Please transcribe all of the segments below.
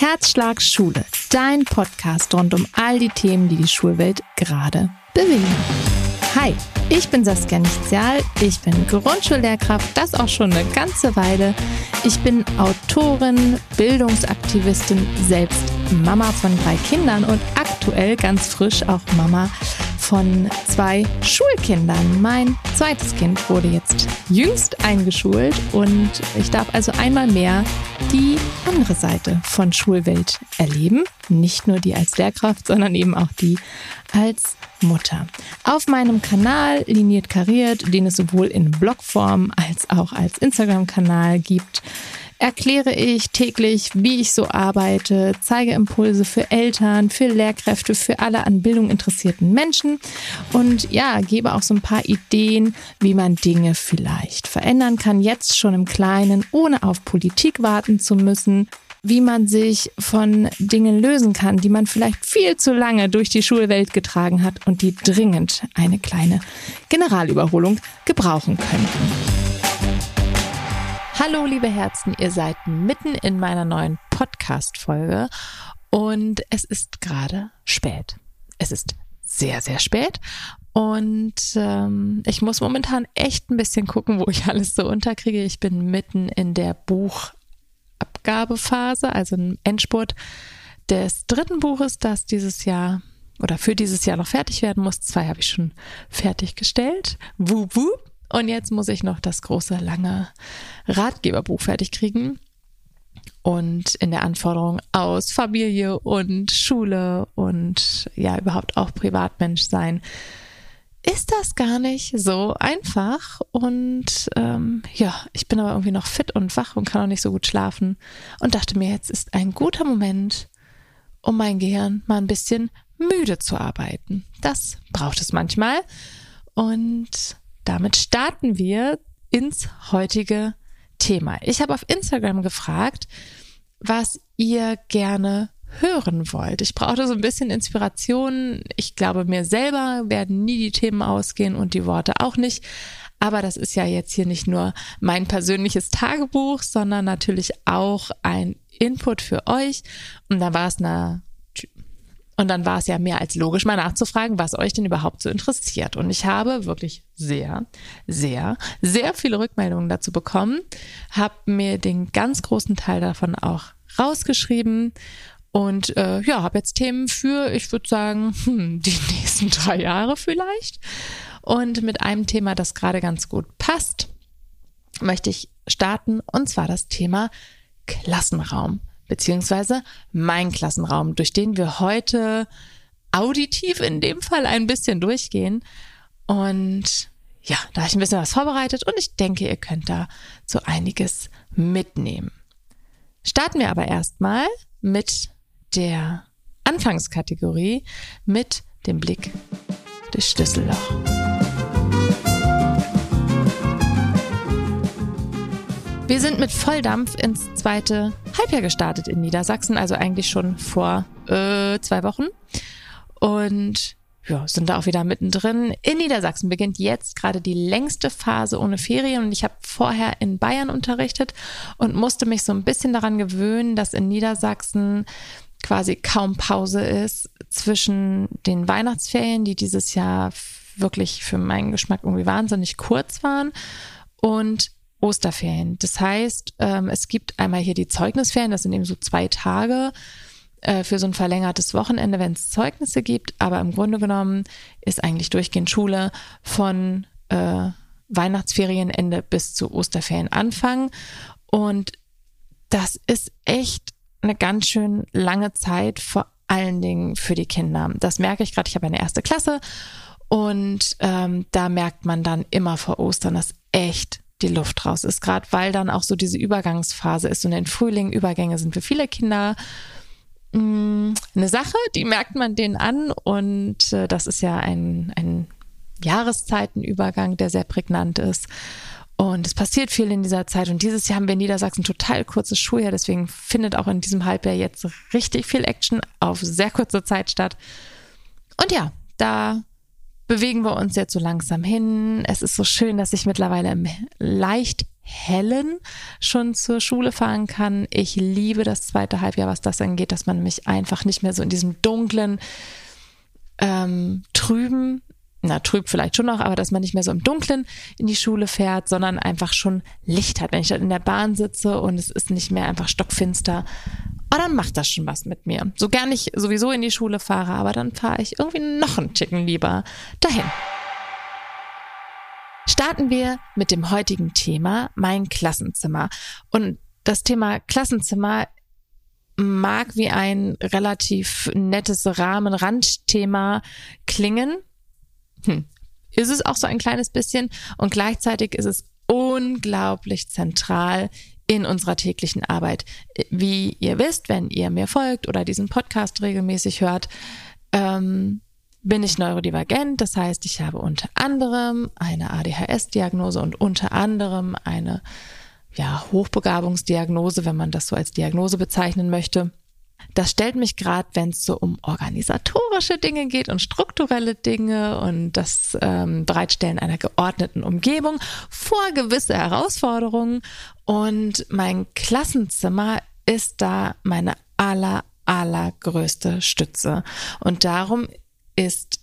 Herzschlag Schule, dein Podcast rund um all die Themen, die die Schulwelt gerade bewegen. Hi, ich bin Saskia Nichtzial, ich bin Grundschullehrkraft, das auch schon eine ganze Weile. Ich bin Autorin, Bildungsaktivistin, selbst Mama von drei Kindern und aktuell ganz frisch auch Mama von zwei Schulkindern. Mein zweites Kind wurde jetzt jüngst eingeschult und ich darf also einmal mehr die andere Seite von Schulwelt erleben. Nicht nur die als Lehrkraft, sondern eben auch die als Mutter. Auf meinem Kanal Liniert Kariert, den es sowohl in Blogform als auch als Instagram-Kanal gibt, erkläre ich täglich, wie ich so arbeite, zeige Impulse für Eltern, für Lehrkräfte, für alle an Bildung interessierten Menschen und ja, gebe auch so ein paar Ideen, wie man Dinge vielleicht verändern kann, jetzt schon im Kleinen, ohne auf Politik warten zu müssen wie man sich von Dingen lösen kann, die man vielleicht viel zu lange durch die Schulwelt getragen hat und die dringend eine kleine Generalüberholung gebrauchen könnten. Hallo, liebe Herzen, ihr seid mitten in meiner neuen Podcast-Folge und es ist gerade spät. Es ist sehr, sehr spät und ähm, ich muss momentan echt ein bisschen gucken, wo ich alles so unterkriege. Ich bin mitten in der Buchabgabephase, also im Endspurt des dritten Buches, das dieses Jahr oder für dieses Jahr noch fertig werden muss. Zwei habe ich schon fertiggestellt. Wup, wup. Und jetzt muss ich noch das große, lange Ratgeberbuch fertig kriegen. Und in der Anforderung aus Familie und Schule und ja, überhaupt auch Privatmensch sein, ist das gar nicht so einfach. Und ähm, ja, ich bin aber irgendwie noch fit und wach und kann auch nicht so gut schlafen. Und dachte mir, jetzt ist ein guter Moment, um mein Gehirn mal ein bisschen müde zu arbeiten. Das braucht es manchmal. Und damit starten wir ins heutige Thema. Ich habe auf Instagram gefragt, was ihr gerne hören wollt. Ich brauchte so ein bisschen Inspiration. Ich glaube, mir selber werden nie die Themen ausgehen und die Worte auch nicht. Aber das ist ja jetzt hier nicht nur mein persönliches Tagebuch, sondern natürlich auch ein Input für euch. Und da war es eine und dann war es ja mehr als logisch, mal nachzufragen, was euch denn überhaupt so interessiert. Und ich habe wirklich sehr, sehr, sehr viele Rückmeldungen dazu bekommen, habe mir den ganz großen Teil davon auch rausgeschrieben und äh, ja, habe jetzt Themen für, ich würde sagen, hm, die nächsten drei Jahre vielleicht. Und mit einem Thema, das gerade ganz gut passt, möchte ich starten, und zwar das Thema Klassenraum beziehungsweise mein Klassenraum, durch den wir heute auditiv in dem Fall ein bisschen durchgehen. Und ja, da habe ich ein bisschen was vorbereitet und ich denke, ihr könnt da so einiges mitnehmen. Starten wir aber erstmal mit der Anfangskategorie, mit dem Blick des Schlüsselloch. Wir sind mit Volldampf ins zweite Halbjahr gestartet in Niedersachsen, also eigentlich schon vor äh, zwei Wochen. Und ja, sind da auch wieder mittendrin. In Niedersachsen beginnt jetzt gerade die längste Phase ohne Ferien und ich habe vorher in Bayern unterrichtet und musste mich so ein bisschen daran gewöhnen, dass in Niedersachsen quasi kaum Pause ist zwischen den Weihnachtsferien, die dieses Jahr wirklich für meinen Geschmack irgendwie wahnsinnig kurz waren und Osterferien. Das heißt, ähm, es gibt einmal hier die Zeugnisferien, das sind eben so zwei Tage äh, für so ein verlängertes Wochenende, wenn es Zeugnisse gibt. Aber im Grunde genommen ist eigentlich durchgehend Schule von äh, Weihnachtsferienende bis zu Osterferienanfang. Und das ist echt eine ganz schön lange Zeit, vor allen Dingen für die Kinder. Das merke ich gerade. Ich habe eine erste Klasse und ähm, da merkt man dann immer vor Ostern, dass echt die Luft raus ist, gerade weil dann auch so diese Übergangsphase ist und in Frühling Übergänge sind für viele Kinder mh, mm, eine Sache, die merkt man denen an und äh, das ist ja ein, ein Jahreszeitenübergang, der sehr prägnant ist. Und es passiert viel in dieser Zeit. Und dieses Jahr haben wir in Niedersachsen total kurzes Schuljahr. Deswegen findet auch in diesem Halbjahr jetzt richtig viel Action auf sehr kurze Zeit statt. Und ja, da bewegen wir uns jetzt so langsam hin. Es ist so schön, dass ich mittlerweile im leicht hellen schon zur Schule fahren kann. Ich liebe das zweite Halbjahr, was das angeht, dass man mich einfach nicht mehr so in diesem dunklen, ähm, trüben, na, trüb vielleicht schon noch, aber dass man nicht mehr so im Dunkeln in die Schule fährt, sondern einfach schon Licht hat. Wenn ich dann in der Bahn sitze und es ist nicht mehr einfach stockfinster, oh, dann macht das schon was mit mir. So gern ich sowieso in die Schule fahre, aber dann fahre ich irgendwie noch einen Ticken lieber dahin. Starten wir mit dem heutigen Thema, mein Klassenzimmer. Und das Thema Klassenzimmer mag wie ein relativ nettes Rahmenrandthema klingen. Hm. Ist es auch so ein kleines bisschen und gleichzeitig ist es unglaublich zentral in unserer täglichen Arbeit. Wie ihr wisst, wenn ihr mir folgt oder diesen Podcast regelmäßig hört, ähm, bin ich neurodivergent. Das heißt, ich habe unter anderem eine ADHS-Diagnose und unter anderem eine ja, Hochbegabungsdiagnose, wenn man das so als Diagnose bezeichnen möchte. Das stellt mich gerade, wenn es so um organisatorische Dinge geht und strukturelle Dinge und das ähm, Bereitstellen einer geordneten Umgebung vor gewisse Herausforderungen. Und mein Klassenzimmer ist da meine aller, allergrößte Stütze. Und darum ist,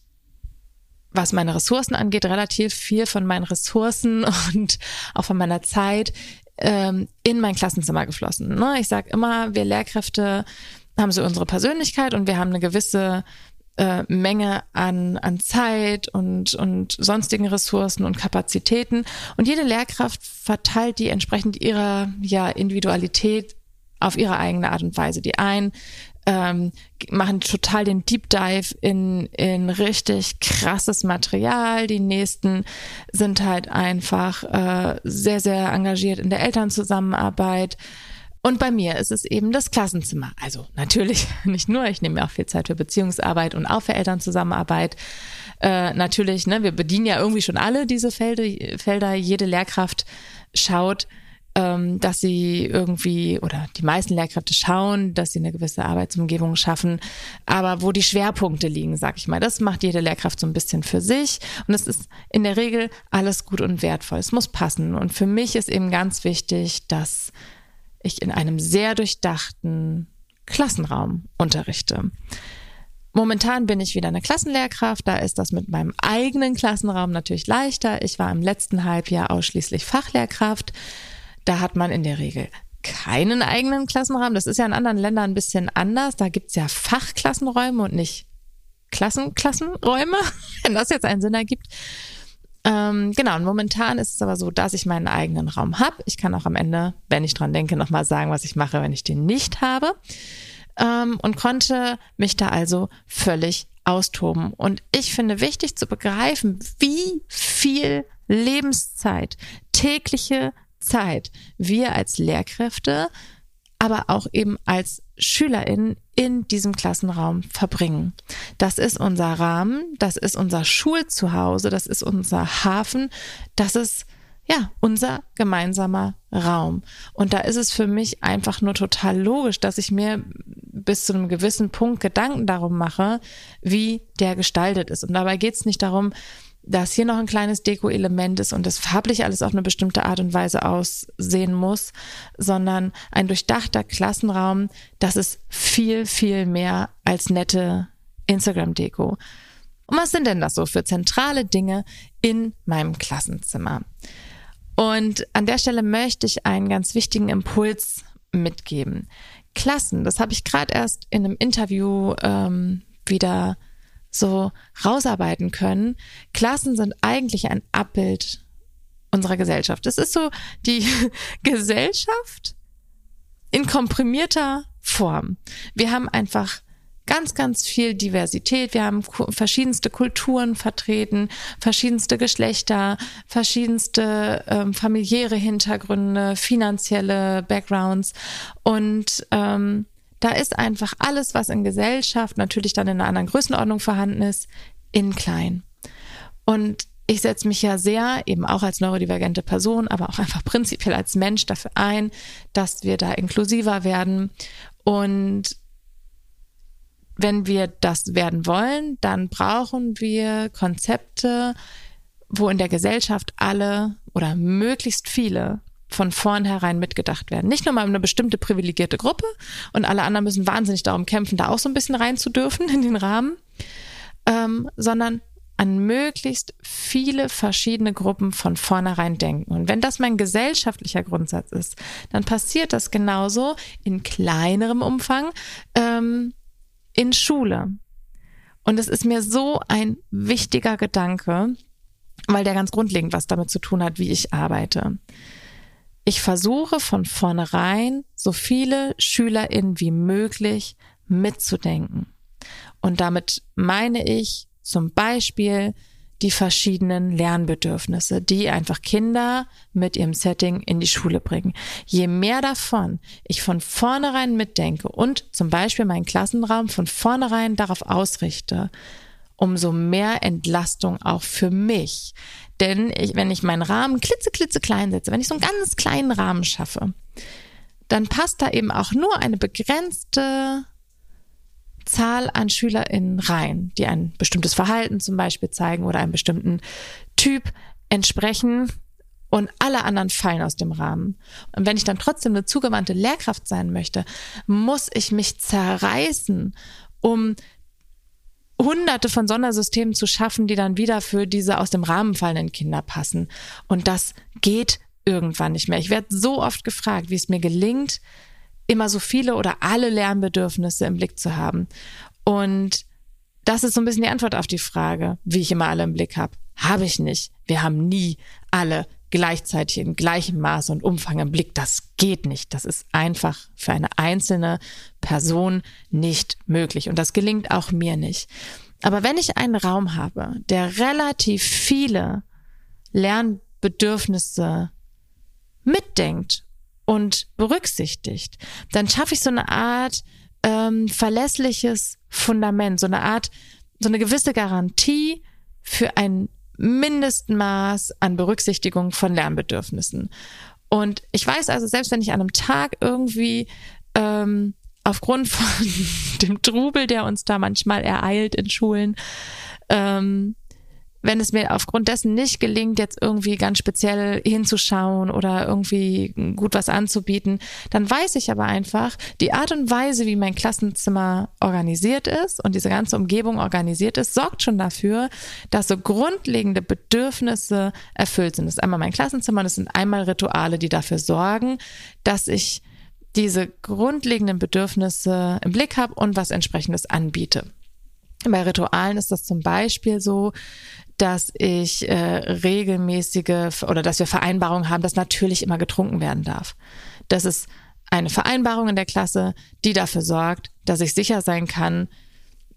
was meine Ressourcen angeht, relativ viel von meinen Ressourcen und auch von meiner Zeit ähm, in mein Klassenzimmer geflossen. Ne? Ich sage immer, wir Lehrkräfte haben so unsere Persönlichkeit und wir haben eine gewisse äh, Menge an, an Zeit und, und sonstigen Ressourcen und Kapazitäten. Und jede Lehrkraft verteilt die entsprechend ihrer ja, Individualität auf ihre eigene Art und Weise. Die einen ähm, machen total den Deep Dive in, in richtig krasses Material. Die nächsten sind halt einfach äh, sehr, sehr engagiert in der Elternzusammenarbeit. Und bei mir ist es eben das Klassenzimmer. Also natürlich nicht nur, ich nehme mir auch viel Zeit für Beziehungsarbeit und auch für Elternzusammenarbeit. Äh, natürlich, ne, wir bedienen ja irgendwie schon alle diese Felder, Felder. Jede Lehrkraft schaut, ähm, dass sie irgendwie oder die meisten Lehrkräfte schauen, dass sie eine gewisse Arbeitsumgebung schaffen, aber wo die Schwerpunkte liegen, sag ich mal, das macht jede Lehrkraft so ein bisschen für sich und es ist in der Regel alles gut und wertvoll. Es muss passen und für mich ist eben ganz wichtig, dass ich in einem sehr durchdachten Klassenraum unterrichte. Momentan bin ich wieder eine Klassenlehrkraft, da ist das mit meinem eigenen Klassenraum natürlich leichter. Ich war im letzten Halbjahr ausschließlich Fachlehrkraft. Da hat man in der Regel keinen eigenen Klassenraum. Das ist ja in anderen Ländern ein bisschen anders. Da gibt's ja Fachklassenräume und nicht Klassenklassenräume, wenn das jetzt einen Sinn ergibt. Ähm, genau, und momentan ist es aber so, dass ich meinen eigenen Raum habe. Ich kann auch am Ende, wenn ich dran denke, nochmal sagen, was ich mache, wenn ich den nicht habe. Ähm, und konnte mich da also völlig austoben. Und ich finde wichtig zu begreifen, wie viel Lebenszeit, tägliche Zeit wir als Lehrkräfte, aber auch eben als SchülerInnen in diesem Klassenraum verbringen. Das ist unser Rahmen, das ist unser Schulzuhause, das ist unser Hafen, das ist ja, unser gemeinsamer Raum. Und da ist es für mich einfach nur total logisch, dass ich mir bis zu einem gewissen Punkt Gedanken darum mache, wie der gestaltet ist. Und dabei geht es nicht darum, dass hier noch ein kleines Deko-Element ist und das farblich alles auf eine bestimmte Art und Weise aussehen muss, sondern ein durchdachter Klassenraum, das ist viel, viel mehr als nette Instagram-Deko. Und was sind denn das so für zentrale Dinge in meinem Klassenzimmer? Und an der Stelle möchte ich einen ganz wichtigen Impuls mitgeben. Klassen, das habe ich gerade erst in einem Interview ähm, wieder so rausarbeiten können. Klassen sind eigentlich ein Abbild unserer Gesellschaft. Es ist so die Gesellschaft in komprimierter Form. Wir haben einfach ganz, ganz viel Diversität. Wir haben verschiedenste Kulturen vertreten, verschiedenste Geschlechter, verschiedenste ähm, familiäre Hintergründe, finanzielle Backgrounds und ähm, da ist einfach alles, was in Gesellschaft natürlich dann in einer anderen Größenordnung vorhanden ist, in klein. Und ich setze mich ja sehr, eben auch als neurodivergente Person, aber auch einfach prinzipiell als Mensch dafür ein, dass wir da inklusiver werden. Und wenn wir das werden wollen, dann brauchen wir Konzepte, wo in der Gesellschaft alle oder möglichst viele von vornherein mitgedacht werden. Nicht nur mal eine bestimmte privilegierte Gruppe und alle anderen müssen wahnsinnig darum kämpfen, da auch so ein bisschen rein zu dürfen in den Rahmen, ähm, sondern an möglichst viele verschiedene Gruppen von vornherein denken. Und wenn das mein gesellschaftlicher Grundsatz ist, dann passiert das genauso in kleinerem Umfang ähm, in Schule. Und es ist mir so ein wichtiger Gedanke, weil der ganz grundlegend was damit zu tun hat, wie ich arbeite. Ich versuche von vornherein so viele SchülerInnen wie möglich mitzudenken. Und damit meine ich zum Beispiel die verschiedenen Lernbedürfnisse, die einfach Kinder mit ihrem Setting in die Schule bringen. Je mehr davon ich von vornherein mitdenke und zum Beispiel meinen Klassenraum von vornherein darauf ausrichte, umso mehr Entlastung auch für mich. Denn ich, wenn ich meinen Rahmen klitzeklitze klein setze, wenn ich so einen ganz kleinen Rahmen schaffe, dann passt da eben auch nur eine begrenzte Zahl an SchülerInnen rein, die ein bestimmtes Verhalten zum Beispiel zeigen oder einem bestimmten Typ entsprechen und alle anderen fallen aus dem Rahmen. Und wenn ich dann trotzdem eine zugewandte Lehrkraft sein möchte, muss ich mich zerreißen, um hunderte von Sondersystemen zu schaffen, die dann wieder für diese aus dem Rahmen fallenden Kinder passen. Und das geht irgendwann nicht mehr. Ich werde so oft gefragt, wie es mir gelingt, immer so viele oder alle Lernbedürfnisse im Blick zu haben. Und das ist so ein bisschen die Antwort auf die Frage, wie ich immer alle im Blick habe. Habe ich nicht. Wir haben nie alle gleichzeitig in gleichem Maße und Umfang im Blick. Das geht nicht. Das ist einfach für eine einzelne Person nicht möglich. Und das gelingt auch mir nicht. Aber wenn ich einen Raum habe, der relativ viele Lernbedürfnisse mitdenkt und berücksichtigt, dann schaffe ich so eine Art ähm, verlässliches Fundament, so eine Art, so eine gewisse Garantie für ein Mindestmaß an Berücksichtigung von Lernbedürfnissen. Und ich weiß also, selbst wenn ich an einem Tag irgendwie ähm, aufgrund von dem Trubel, der uns da manchmal ereilt in Schulen, ähm, wenn es mir aufgrund dessen nicht gelingt, jetzt irgendwie ganz speziell hinzuschauen oder irgendwie gut was anzubieten, dann weiß ich aber einfach, die Art und Weise, wie mein Klassenzimmer organisiert ist und diese ganze Umgebung organisiert ist, sorgt schon dafür, dass so grundlegende Bedürfnisse erfüllt sind. Das ist einmal mein Klassenzimmer und es sind einmal Rituale, die dafür sorgen, dass ich diese grundlegenden Bedürfnisse im Blick habe und was entsprechendes anbiete. Bei Ritualen ist das zum Beispiel so, dass ich äh, regelmäßige oder dass wir Vereinbarungen haben, dass natürlich immer getrunken werden darf. Das ist eine Vereinbarung in der Klasse, die dafür sorgt, dass ich sicher sein kann,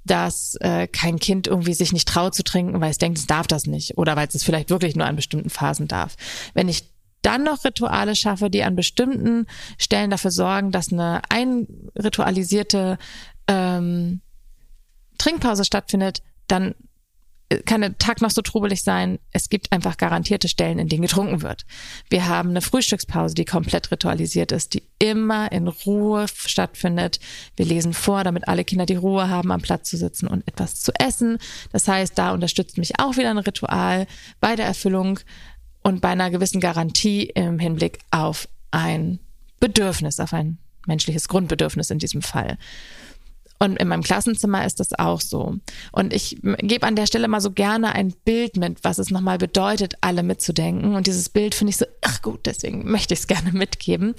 dass äh, kein Kind irgendwie sich nicht traut zu trinken, weil es denkt, es darf das nicht oder weil es vielleicht wirklich nur an bestimmten Phasen darf. Wenn ich dann noch Rituale schaffe, die an bestimmten Stellen dafür sorgen, dass eine einritualisierte ähm, Trinkpause stattfindet, dann kann der Tag noch so trubelig sein. Es gibt einfach garantierte Stellen, in denen getrunken wird. Wir haben eine Frühstückspause, die komplett ritualisiert ist, die immer in Ruhe stattfindet. Wir lesen vor, damit alle Kinder die Ruhe haben, am Platz zu sitzen und etwas zu essen. Das heißt, da unterstützt mich auch wieder ein Ritual bei der Erfüllung und bei einer gewissen Garantie im Hinblick auf ein Bedürfnis, auf ein menschliches Grundbedürfnis in diesem Fall. Und in meinem Klassenzimmer ist das auch so. Und ich gebe an der Stelle mal so gerne ein Bild mit, was es nochmal bedeutet, alle mitzudenken. Und dieses Bild finde ich so, ach gut, deswegen möchte ich es gerne mitgeben.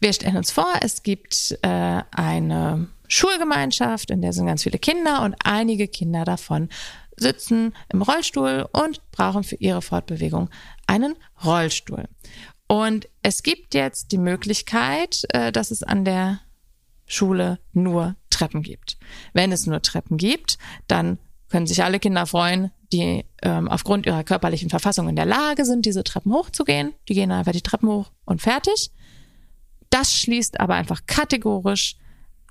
Wir stellen uns vor, es gibt äh, eine Schulgemeinschaft, in der sind ganz viele Kinder und einige Kinder davon sitzen im Rollstuhl und brauchen für ihre Fortbewegung einen Rollstuhl. Und es gibt jetzt die Möglichkeit, äh, dass es an der Schule nur Treppen gibt. Wenn es nur Treppen gibt, dann können sich alle Kinder freuen, die ähm, aufgrund ihrer körperlichen Verfassung in der Lage sind, diese Treppen hochzugehen. Die gehen einfach die Treppen hoch und fertig. Das schließt aber einfach kategorisch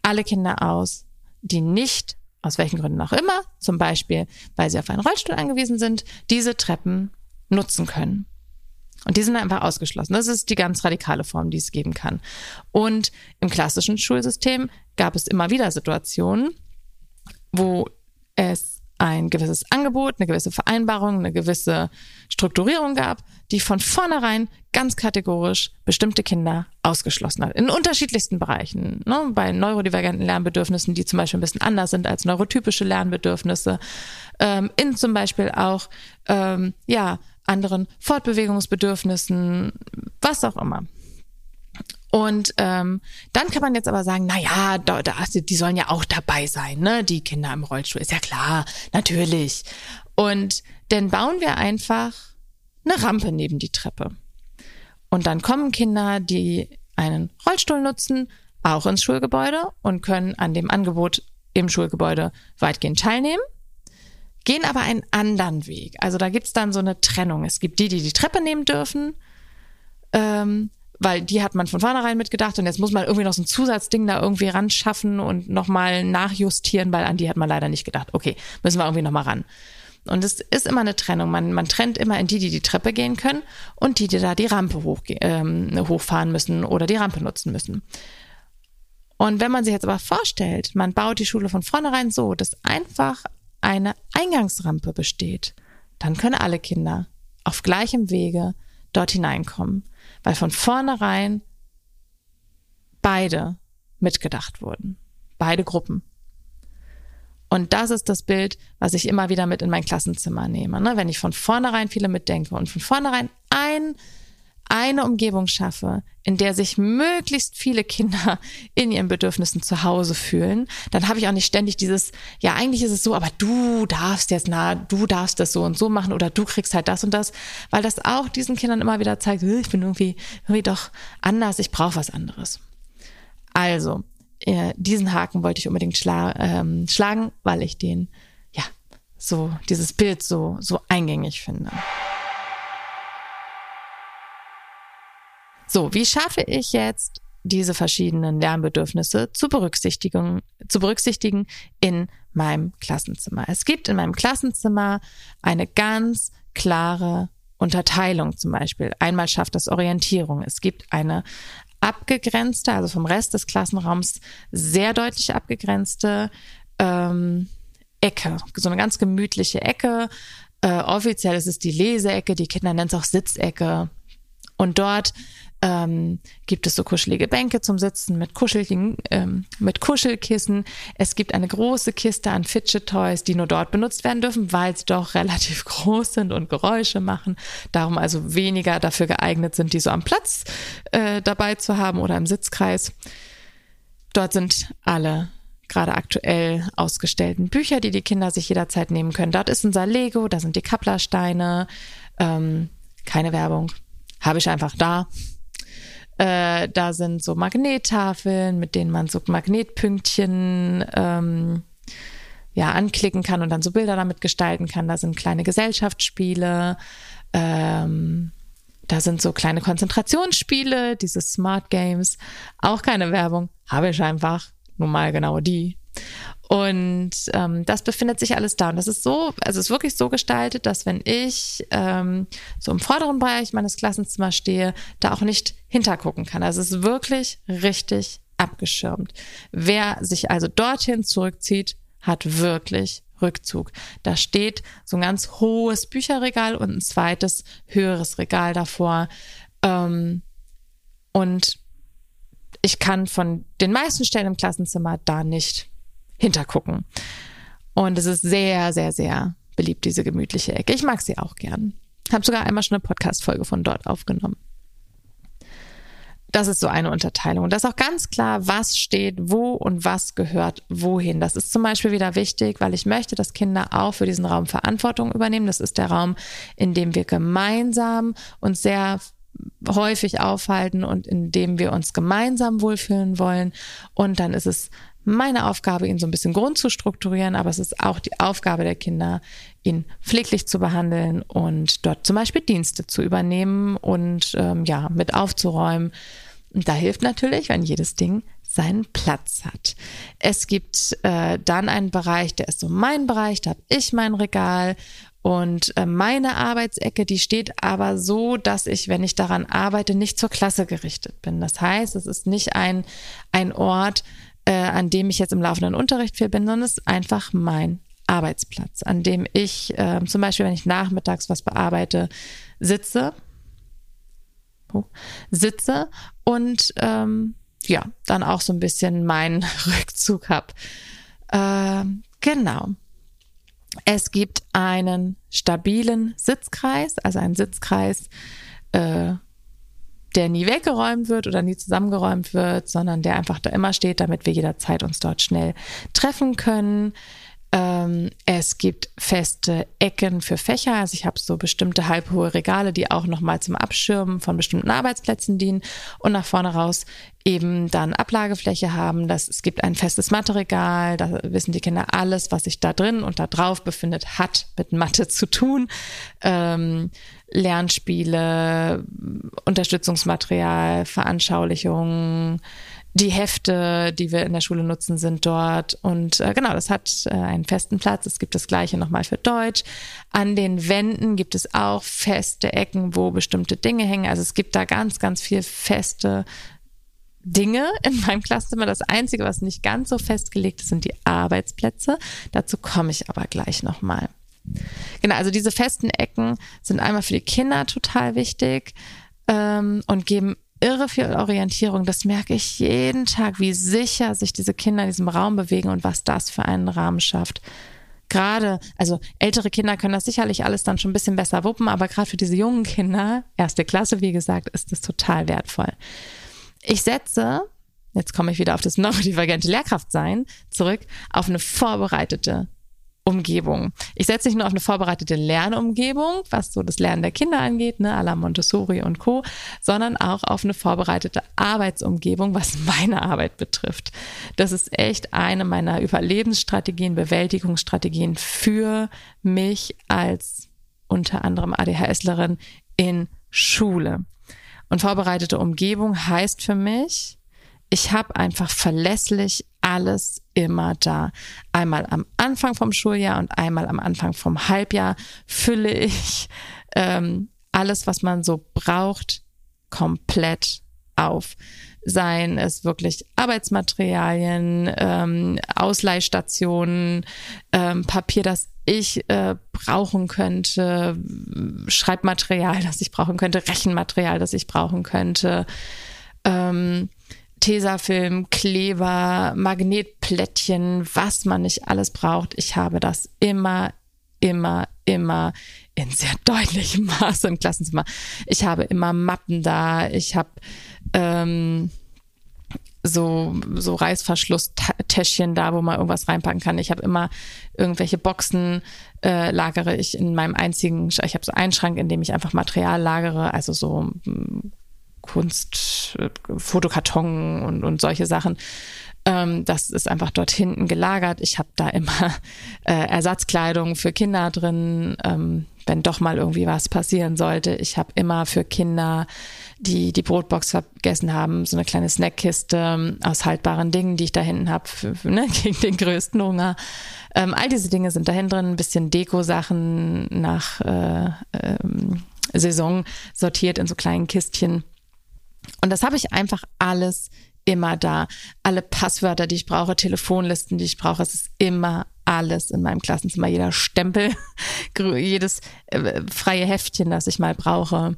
alle Kinder aus, die nicht, aus welchen Gründen auch immer, zum Beispiel, weil sie auf einen Rollstuhl angewiesen sind, diese Treppen nutzen können. Und die sind einfach ausgeschlossen. Das ist die ganz radikale Form, die es geben kann. Und im klassischen Schulsystem gab es immer wieder Situationen, wo es ein gewisses Angebot, eine gewisse Vereinbarung, eine gewisse Strukturierung gab, die von vornherein ganz kategorisch bestimmte Kinder ausgeschlossen hat. In unterschiedlichsten Bereichen. Ne? Bei neurodivergenten Lernbedürfnissen, die zum Beispiel ein bisschen anders sind als neurotypische Lernbedürfnisse. Ähm, in zum Beispiel auch ähm, ja, anderen Fortbewegungsbedürfnissen, was auch immer. Und ähm, dann kann man jetzt aber sagen, na ja, da, da, die sollen ja auch dabei sein, ne? Die Kinder im Rollstuhl ist ja klar, natürlich. Und dann bauen wir einfach eine Rampe neben die Treppe. Und dann kommen Kinder, die einen Rollstuhl nutzen, auch ins Schulgebäude und können an dem Angebot im Schulgebäude weitgehend teilnehmen, gehen aber einen anderen Weg. Also da gibt's dann so eine Trennung. Es gibt die, die die Treppe nehmen dürfen, ähm, weil die hat man von vornherein mitgedacht und jetzt muss man irgendwie noch so ein Zusatzding da irgendwie ran schaffen und nochmal nachjustieren, weil an die hat man leider nicht gedacht. Okay, müssen wir irgendwie nochmal ran. Und es ist immer eine Trennung. Man, man trennt immer in die, die die Treppe gehen können und die, die da die Rampe hoch, ähm, hochfahren müssen oder die Rampe nutzen müssen. Und wenn man sich jetzt aber vorstellt, man baut die Schule von vornherein so, dass einfach eine Eingangsrampe besteht, dann können alle Kinder auf gleichem Wege dort hineinkommen weil von vornherein beide mitgedacht wurden. Beide Gruppen. Und das ist das Bild, was ich immer wieder mit in mein Klassenzimmer nehme. Ne? Wenn ich von vornherein viele mitdenke und von vornherein ein eine Umgebung schaffe, in der sich möglichst viele Kinder in ihren Bedürfnissen zu Hause fühlen, dann habe ich auch nicht ständig dieses, ja, eigentlich ist es so, aber du darfst jetzt na, du darfst das so und so machen oder du kriegst halt das und das, weil das auch diesen Kindern immer wieder zeigt, ich bin irgendwie, irgendwie doch anders, ich brauche was anderes. Also, äh, diesen Haken wollte ich unbedingt schla ähm, schlagen, weil ich den, ja, so, dieses Bild so, so eingängig finde. So, wie schaffe ich jetzt diese verschiedenen Lernbedürfnisse zu berücksichtigen, zu berücksichtigen in meinem Klassenzimmer? Es gibt in meinem Klassenzimmer eine ganz klare Unterteilung zum Beispiel. Einmal schafft das Orientierung. Es gibt eine abgegrenzte, also vom Rest des Klassenraums sehr deutlich abgegrenzte ähm, Ecke, so eine ganz gemütliche Ecke. Äh, offiziell ist es die Leseecke, die Kinder nennen es auch Sitzecke. Und dort ähm, gibt es so kuschelige Bänke zum Sitzen mit kuscheligen, ähm, mit Kuschelkissen. Es gibt eine große Kiste an Fidget Toys, die nur dort benutzt werden dürfen, weil sie doch relativ groß sind und Geräusche machen. Darum also weniger dafür geeignet sind, die so am Platz äh, dabei zu haben oder im Sitzkreis. Dort sind alle gerade aktuell ausgestellten Bücher, die die Kinder sich jederzeit nehmen können. Dort ist unser Lego, da sind die Kapplersteine, ähm, keine Werbung, habe ich einfach da. Äh, da sind so Magnettafeln, mit denen man so Magnetpünktchen ähm, ja anklicken kann und dann so Bilder damit gestalten kann. Da sind kleine Gesellschaftsspiele. Ähm, da sind so kleine Konzentrationsspiele, diese Smart Games. Auch keine Werbung. Habe ich einfach. Nun mal genau die. Und ähm, das befindet sich alles da. Und das ist so, also es ist wirklich so gestaltet, dass wenn ich ähm, so im vorderen Bereich meines Klassenzimmers stehe, da auch nicht hintergucken kann. Also es ist wirklich richtig abgeschirmt. Wer sich also dorthin zurückzieht, hat wirklich Rückzug. Da steht so ein ganz hohes Bücherregal und ein zweites höheres Regal davor. Ähm, und ich kann von den meisten Stellen im Klassenzimmer da nicht hintergucken. Und es ist sehr, sehr, sehr beliebt, diese gemütliche Ecke. Ich mag sie auch gern. Habe sogar einmal schon eine Podcast-Folge von dort aufgenommen. Das ist so eine Unterteilung. Und das ist auch ganz klar, was steht wo und was gehört wohin. Das ist zum Beispiel wieder wichtig, weil ich möchte, dass Kinder auch für diesen Raum Verantwortung übernehmen. Das ist der Raum, in dem wir gemeinsam uns sehr häufig aufhalten und in dem wir uns gemeinsam wohlfühlen wollen. Und dann ist es meine Aufgabe, ihn so ein bisschen Grund zu strukturieren, aber es ist auch die Aufgabe der Kinder, ihn pfleglich zu behandeln und dort zum Beispiel Dienste zu übernehmen und ähm, ja, mit aufzuräumen. Und da hilft natürlich, wenn jedes Ding seinen Platz hat. Es gibt äh, dann einen Bereich, der ist so mein Bereich, da habe ich mein Regal und äh, meine Arbeitsecke, die steht aber so, dass ich, wenn ich daran arbeite, nicht zur Klasse gerichtet bin. Das heißt, es ist nicht ein, ein Ort, äh, an dem ich jetzt im laufenden Unterricht viel bin, sondern es ist einfach mein Arbeitsplatz, an dem ich äh, zum Beispiel, wenn ich nachmittags was bearbeite, sitze, oh, sitze und ähm, ja, dann auch so ein bisschen meinen Rückzug habe. Ähm, genau. Es gibt einen stabilen Sitzkreis, also einen Sitzkreis, äh, der nie weggeräumt wird oder nie zusammengeräumt wird, sondern der einfach da immer steht, damit wir jederzeit uns dort schnell treffen können. Ähm, es gibt feste Ecken für Fächer. Also ich habe so bestimmte halbhohe Regale, die auch nochmal zum Abschirmen von bestimmten Arbeitsplätzen dienen und nach vorne raus eben dann Ablagefläche haben. Das, es gibt ein festes Mathe-Regal. Da wissen die Kinder alles, was sich da drin und da drauf befindet, hat mit Mathe zu tun. Ähm, Lernspiele, Unterstützungsmaterial, Veranschaulichungen, die Hefte, die wir in der Schule nutzen, sind dort. Und äh, genau, das hat äh, einen festen Platz. Es gibt das gleiche nochmal für Deutsch. An den Wänden gibt es auch feste Ecken, wo bestimmte Dinge hängen. Also es gibt da ganz, ganz viel feste Dinge in meinem Klassenzimmer. Das Einzige, was nicht ganz so festgelegt ist, sind die Arbeitsplätze. Dazu komme ich aber gleich nochmal. Genau, also diese festen Ecken sind einmal für die Kinder total wichtig ähm, und geben irre viel Orientierung. Das merke ich jeden Tag, wie sicher sich diese Kinder in diesem Raum bewegen und was das für einen Rahmen schafft. Gerade, also ältere Kinder können das sicherlich alles dann schon ein bisschen besser wuppen, aber gerade für diese jungen Kinder, erste Klasse, wie gesagt, ist das total wertvoll. Ich setze, jetzt komme ich wieder auf das neurodivergente Lehrkraftsein zurück, auf eine vorbereitete Umgebung. Ich setze nicht nur auf eine vorbereitete Lernumgebung, was so das Lernen der Kinder angeht, ne, à la Montessori und Co., sondern auch auf eine vorbereitete Arbeitsumgebung, was meine Arbeit betrifft. Das ist echt eine meiner Überlebensstrategien, Bewältigungsstrategien für mich als unter anderem ADHSlerin in Schule. Und vorbereitete Umgebung heißt für mich, ich habe einfach verlässlich alles immer da. Einmal am Anfang vom Schuljahr und einmal am Anfang vom Halbjahr fülle ich ähm, alles, was man so braucht, komplett auf. Seien es wirklich Arbeitsmaterialien, ähm, Ausleihstationen, ähm, Papier, das ich äh, brauchen könnte, Schreibmaterial, das ich brauchen könnte, Rechenmaterial, das ich brauchen könnte. Ähm, Tesafilm, Kleber, Magnetplättchen, was man nicht alles braucht. Ich habe das immer, immer, immer in sehr deutlichem Maße im Klassenzimmer. Ich habe immer Mappen da. Ich habe ähm, so, so Reißverschlusstäschchen da, wo man irgendwas reinpacken kann. Ich habe immer irgendwelche Boxen, äh, lagere ich in meinem einzigen, ich habe so einen Schrank, in dem ich einfach Material lagere, also so Kunst, äh, Fotokarton und, und solche Sachen. Ähm, das ist einfach dort hinten gelagert. Ich habe da immer äh, Ersatzkleidung für Kinder drin, ähm, wenn doch mal irgendwie was passieren sollte. Ich habe immer für Kinder, die die Brotbox vergessen haben, so eine kleine Snackkiste ähm, aus haltbaren Dingen, die ich da hinten habe, ne, gegen den größten Hunger. Ähm, all diese Dinge sind da hinten drin, ein bisschen Deko-Sachen nach äh, ähm, Saison sortiert in so kleinen Kistchen. Und das habe ich einfach alles immer da. Alle Passwörter, die ich brauche, Telefonlisten, die ich brauche, es ist immer alles in meinem Klassenzimmer. Jeder Stempel, jedes äh, freie Heftchen, das ich mal brauche.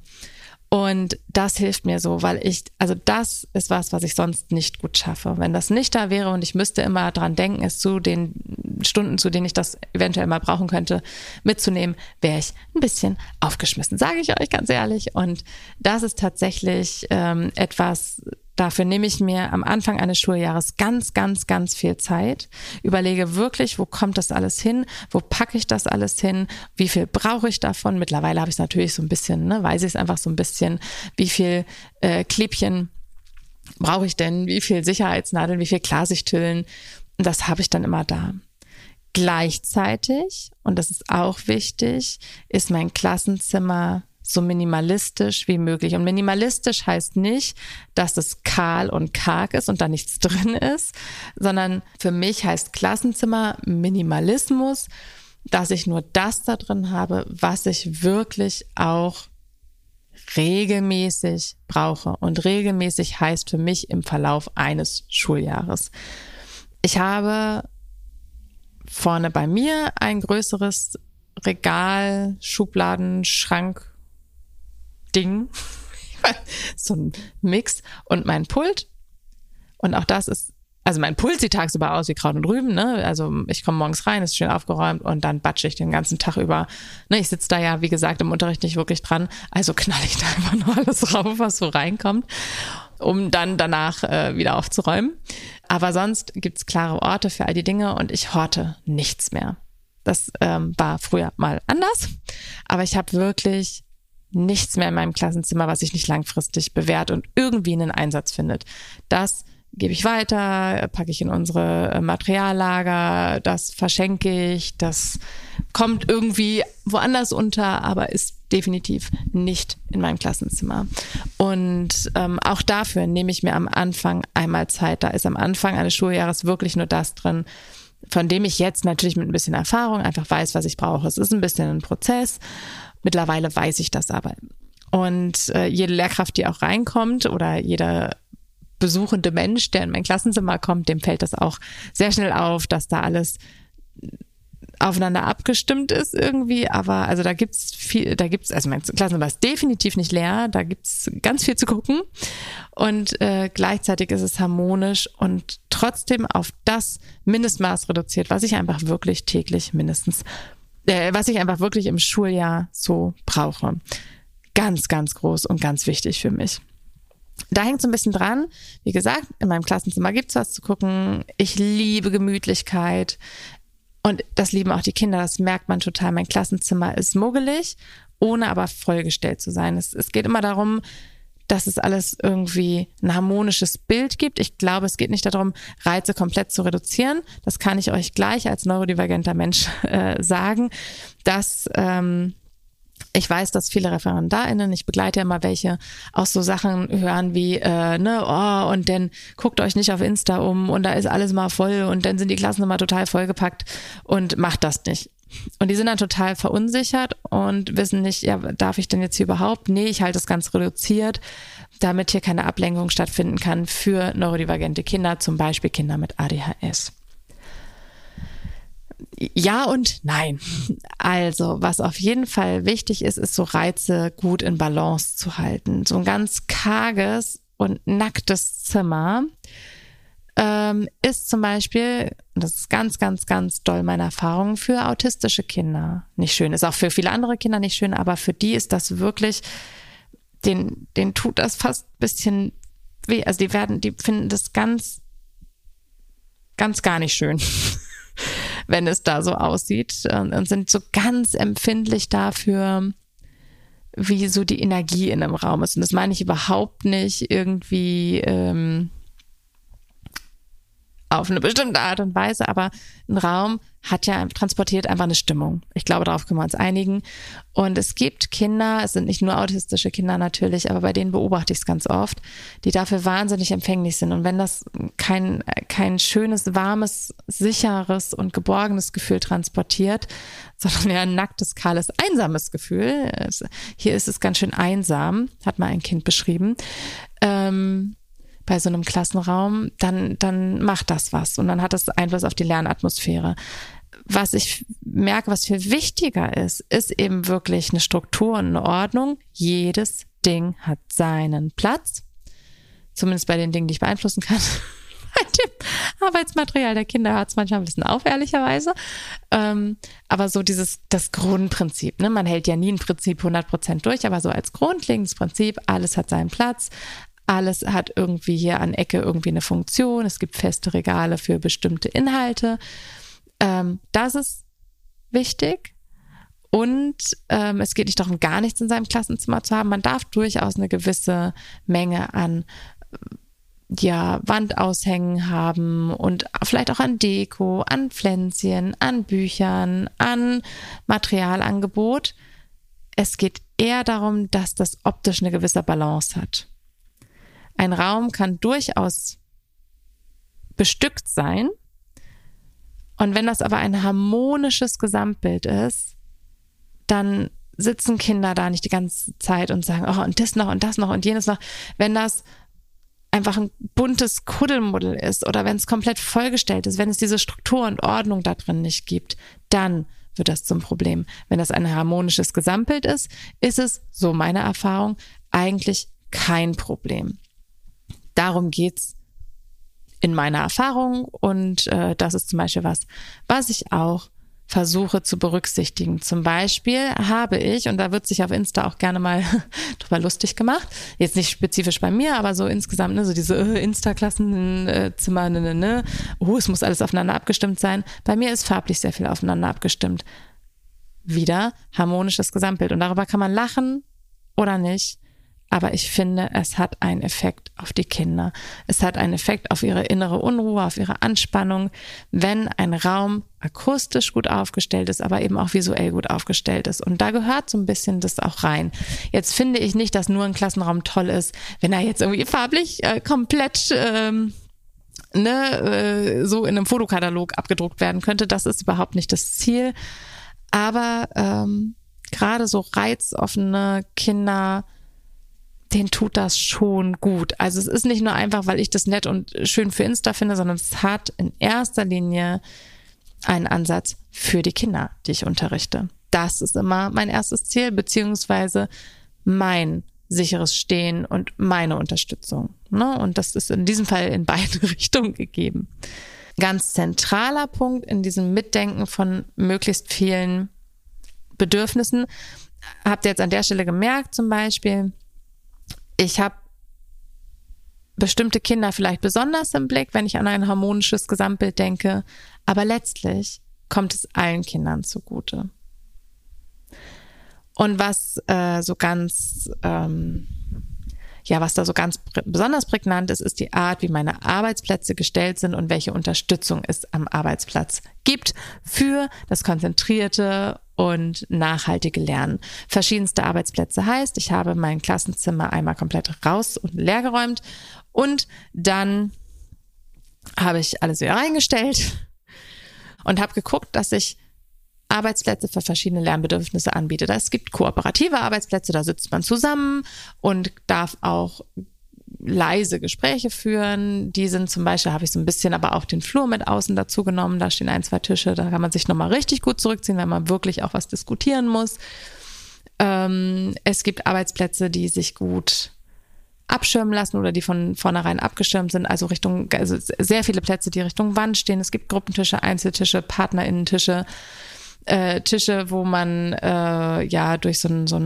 Und das hilft mir so, weil ich, also das ist was, was ich sonst nicht gut schaffe. Wenn das nicht da wäre und ich müsste immer dran denken, es zu den Stunden, zu denen ich das eventuell mal brauchen könnte, mitzunehmen, wäre ich ein bisschen aufgeschmissen, sage ich euch ganz ehrlich. Und das ist tatsächlich ähm, etwas, Dafür nehme ich mir am Anfang eines Schuljahres ganz, ganz, ganz viel Zeit, überlege wirklich, wo kommt das alles hin, wo packe ich das alles hin, wie viel brauche ich davon. Mittlerweile habe ich es natürlich so ein bisschen, ne, weiß ich es einfach so ein bisschen, wie viel äh, Klebchen brauche ich denn, wie viel Sicherheitsnadeln, wie viel Klarsichthüllen. Das habe ich dann immer da. Gleichzeitig, und das ist auch wichtig, ist mein Klassenzimmer so minimalistisch wie möglich. Und minimalistisch heißt nicht, dass es kahl und karg ist und da nichts drin ist, sondern für mich heißt Klassenzimmer Minimalismus, dass ich nur das da drin habe, was ich wirklich auch regelmäßig brauche. Und regelmäßig heißt für mich im Verlauf eines Schuljahres. Ich habe vorne bei mir ein größeres Regal, Schubladen, Schrank, Ding. so ein Mix und mein Pult. Und auch das ist, also mein Pult sieht tagsüber aus wie Kraut und Rüben, ne? Also ich komme morgens rein, ist schön aufgeräumt und dann batsche ich den ganzen Tag über. Ne, ich sitze da ja, wie gesagt, im Unterricht nicht wirklich dran. Also knall ich da einfach nur alles rauf, was so reinkommt, um dann danach äh, wieder aufzuräumen. Aber sonst gibt's klare Orte für all die Dinge und ich horte nichts mehr. Das ähm, war früher mal anders, aber ich habe wirklich nichts mehr in meinem Klassenzimmer, was sich nicht langfristig bewährt und irgendwie einen Einsatz findet. Das gebe ich weiter, packe ich in unsere äh, Materiallager, das verschenke ich, das kommt irgendwie woanders unter, aber ist definitiv nicht in meinem Klassenzimmer. Und ähm, auch dafür nehme ich mir am Anfang einmal Zeit. Da ist am Anfang eines Schuljahres wirklich nur das drin, von dem ich jetzt natürlich mit ein bisschen Erfahrung einfach weiß, was ich brauche. Es ist ein bisschen ein Prozess. Mittlerweile weiß ich das aber. Und äh, jede Lehrkraft, die auch reinkommt oder jeder besuchende Mensch, der in mein Klassenzimmer kommt, dem fällt das auch sehr schnell auf, dass da alles aufeinander abgestimmt ist irgendwie, aber also da gibt's viel, da gibt's, also mein Klassenzimmer ist definitiv nicht leer, da gibt's ganz viel zu gucken. Und äh, gleichzeitig ist es harmonisch und trotzdem auf das Mindestmaß reduziert, was ich einfach wirklich täglich mindestens, was ich einfach wirklich im Schuljahr so brauche. Ganz, ganz groß und ganz wichtig für mich. Da hängt so ein bisschen dran. Wie gesagt, in meinem Klassenzimmer gibt's was zu gucken. Ich liebe Gemütlichkeit. Und das lieben auch die Kinder, das merkt man total. Mein Klassenzimmer ist muggelig, ohne aber vollgestellt zu sein. Es, es geht immer darum, dass es alles irgendwie ein harmonisches Bild gibt. Ich glaube, es geht nicht darum, Reize komplett zu reduzieren. Das kann ich euch gleich als neurodivergenter Mensch äh, sagen, dass ähm, ich weiß, dass viele ReferendarInnen, ich begleite ja immer welche, auch so Sachen hören wie, äh, ne, oh, und dann guckt euch nicht auf Insta um und da ist alles mal voll und dann sind die Klassen immer total vollgepackt und macht das nicht. Und die sind dann total verunsichert und wissen nicht, ja, darf ich denn jetzt hier überhaupt? Nee, ich halte es ganz reduziert, damit hier keine Ablenkung stattfinden kann für neurodivergente Kinder, zum Beispiel Kinder mit ADHS. Ja und nein. Also, was auf jeden Fall wichtig ist, ist so Reize gut in Balance zu halten. So ein ganz karges und nacktes Zimmer ähm, ist zum Beispiel, das ist ganz, ganz, ganz doll meine Erfahrung, für autistische Kinder nicht schön. Ist auch für viele andere Kinder nicht schön, aber für die ist das wirklich, den, den tut das fast ein bisschen weh. Also die werden, die finden das ganz, ganz gar nicht schön. wenn es da so aussieht und sind so ganz empfindlich dafür, wie so die Energie in einem Raum ist. Und das meine ich überhaupt nicht irgendwie ähm, auf eine bestimmte Art und Weise, aber ein Raum hat ja transportiert einfach eine Stimmung. Ich glaube, darauf können wir uns einigen. Und es gibt Kinder, es sind nicht nur autistische Kinder natürlich, aber bei denen beobachte ich es ganz oft, die dafür wahnsinnig empfänglich sind. Und wenn das kein, kein schönes, warmes, sicheres und geborgenes Gefühl transportiert, sondern ja ein nacktes, kahles, einsames Gefühl, hier ist es ganz schön einsam, hat mal ein Kind beschrieben, ähm, bei so einem Klassenraum, dann, dann macht das was und dann hat das Einfluss auf die Lernatmosphäre. Was ich merke, was viel wichtiger ist, ist eben wirklich eine Struktur und eine Ordnung. Jedes Ding hat seinen Platz. Zumindest bei den Dingen, die ich beeinflussen kann. bei dem Arbeitsmaterial der Kinder hört es manchmal ein bisschen auf, ehrlicherweise. Ähm, aber so dieses, das Grundprinzip, ne? Man hält ja nie ein Prinzip 100 Prozent durch, aber so als grundlegendes Prinzip, alles hat seinen Platz, alles hat irgendwie hier an Ecke irgendwie eine Funktion. Es gibt feste Regale für bestimmte Inhalte. Ähm, das ist wichtig. Und ähm, es geht nicht darum, gar nichts in seinem Klassenzimmer zu haben. Man darf durchaus eine gewisse Menge an ja, Wandaushängen haben und vielleicht auch an Deko, an Pflänzchen, an Büchern, an Materialangebot. Es geht eher darum, dass das optisch eine gewisse Balance hat. Ein Raum kann durchaus bestückt sein. Und wenn das aber ein harmonisches Gesamtbild ist, dann sitzen Kinder da nicht die ganze Zeit und sagen, oh, und das noch und das noch und jenes noch. Wenn das einfach ein buntes Kuddelmuddel ist oder wenn es komplett vollgestellt ist, wenn es diese Struktur und Ordnung da drin nicht gibt, dann wird das zum Problem. Wenn das ein harmonisches Gesamtbild ist, ist es, so meine Erfahrung, eigentlich kein Problem. Darum geht's in meiner Erfahrung und äh, das ist zum Beispiel was, was ich auch versuche zu berücksichtigen. Zum Beispiel habe ich, und da wird sich auf Insta auch gerne mal drüber lustig gemacht, jetzt nicht spezifisch bei mir, aber so insgesamt, ne, so diese äh, Insta-Klassenzimmer, äh, ne, ne, ne, oh, es muss alles aufeinander abgestimmt sein. Bei mir ist farblich sehr viel aufeinander abgestimmt. Wieder harmonisches Gesamtbild. Und darüber kann man lachen oder nicht. Aber ich finde, es hat einen Effekt auf die Kinder. Es hat einen Effekt auf ihre innere Unruhe, auf ihre Anspannung, wenn ein Raum akustisch gut aufgestellt ist, aber eben auch visuell gut aufgestellt ist. Und da gehört so ein bisschen das auch rein. Jetzt finde ich nicht, dass nur ein Klassenraum toll ist, wenn er jetzt irgendwie farblich äh, komplett ähm, ne, äh, so in einem Fotokatalog abgedruckt werden könnte. Das ist überhaupt nicht das Ziel. Aber ähm, gerade so reizoffene Kinder, den tut das schon gut. Also es ist nicht nur einfach, weil ich das nett und schön für Insta finde, sondern es hat in erster Linie einen Ansatz für die Kinder, die ich unterrichte. Das ist immer mein erstes Ziel, beziehungsweise mein sicheres Stehen und meine Unterstützung. Ne? Und das ist in diesem Fall in beide Richtungen gegeben. Ganz zentraler Punkt in diesem Mitdenken von möglichst vielen Bedürfnissen, habt ihr jetzt an der Stelle gemerkt zum Beispiel, ich habe bestimmte Kinder vielleicht besonders im Blick, wenn ich an ein harmonisches Gesamtbild denke, aber letztlich kommt es allen Kindern zugute. Und was äh, so ganz, ähm, ja, was da so ganz besonders prägnant ist, ist die Art, wie meine Arbeitsplätze gestellt sind und welche Unterstützung es am Arbeitsplatz gibt für das konzentrierte und nachhaltige Lernen. Verschiedenste Arbeitsplätze heißt, ich habe mein Klassenzimmer einmal komplett raus und leergeräumt und dann habe ich alles wieder reingestellt und habe geguckt, dass ich Arbeitsplätze für verschiedene Lernbedürfnisse anbiete. Es gibt kooperative Arbeitsplätze, da sitzt man zusammen und darf auch leise Gespräche führen. Die sind zum Beispiel, habe ich so ein bisschen aber auch den Flur mit außen dazu genommen. Da stehen ein, zwei Tische, da kann man sich nochmal richtig gut zurückziehen, wenn man wirklich auch was diskutieren muss. Ähm, es gibt Arbeitsplätze, die sich gut abschirmen lassen oder die von vornherein abgeschirmt sind, also Richtung, also sehr viele Plätze, die Richtung Wand stehen. Es gibt Gruppentische, Einzeltische, Partnerinnentische äh, Tische, wo man äh, ja durch so einen so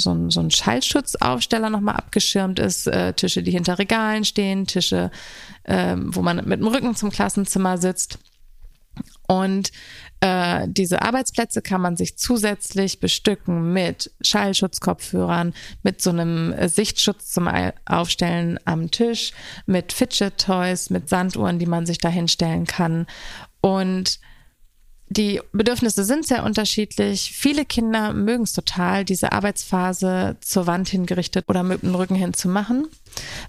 so einen, so einen Schallschutzaufsteller nochmal abgeschirmt ist, äh, Tische, die hinter Regalen stehen, Tische, äh, wo man mit dem Rücken zum Klassenzimmer sitzt. Und äh, diese Arbeitsplätze kann man sich zusätzlich bestücken mit Schallschutzkopfhörern, mit so einem Sichtschutz zum Aufstellen am Tisch, mit Fidget Toys, mit Sanduhren, die man sich da hinstellen kann. Und die Bedürfnisse sind sehr unterschiedlich. Viele Kinder mögen es total, diese Arbeitsphase zur Wand hingerichtet oder mit dem Rücken hin zu machen,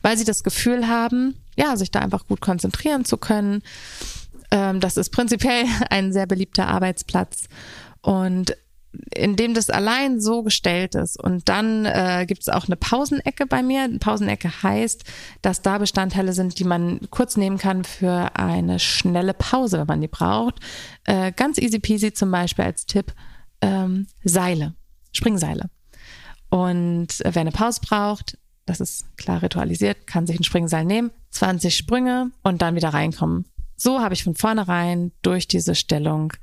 weil sie das Gefühl haben, ja, sich da einfach gut konzentrieren zu können. Ähm, das ist prinzipiell ein sehr beliebter Arbeitsplatz. Und indem das allein so gestellt ist und dann äh, gibt es auch eine Pausenecke bei mir. Eine Pausenecke heißt, dass da Bestandteile sind, die man kurz nehmen kann für eine schnelle Pause, wenn man die braucht. Äh, ganz easy peasy zum Beispiel als Tipp ähm, Seile, Springseile. Und wer eine Pause braucht, das ist klar ritualisiert, kann sich ein Springseil nehmen, 20 Sprünge und dann wieder reinkommen. So habe ich von vornherein durch diese Stellung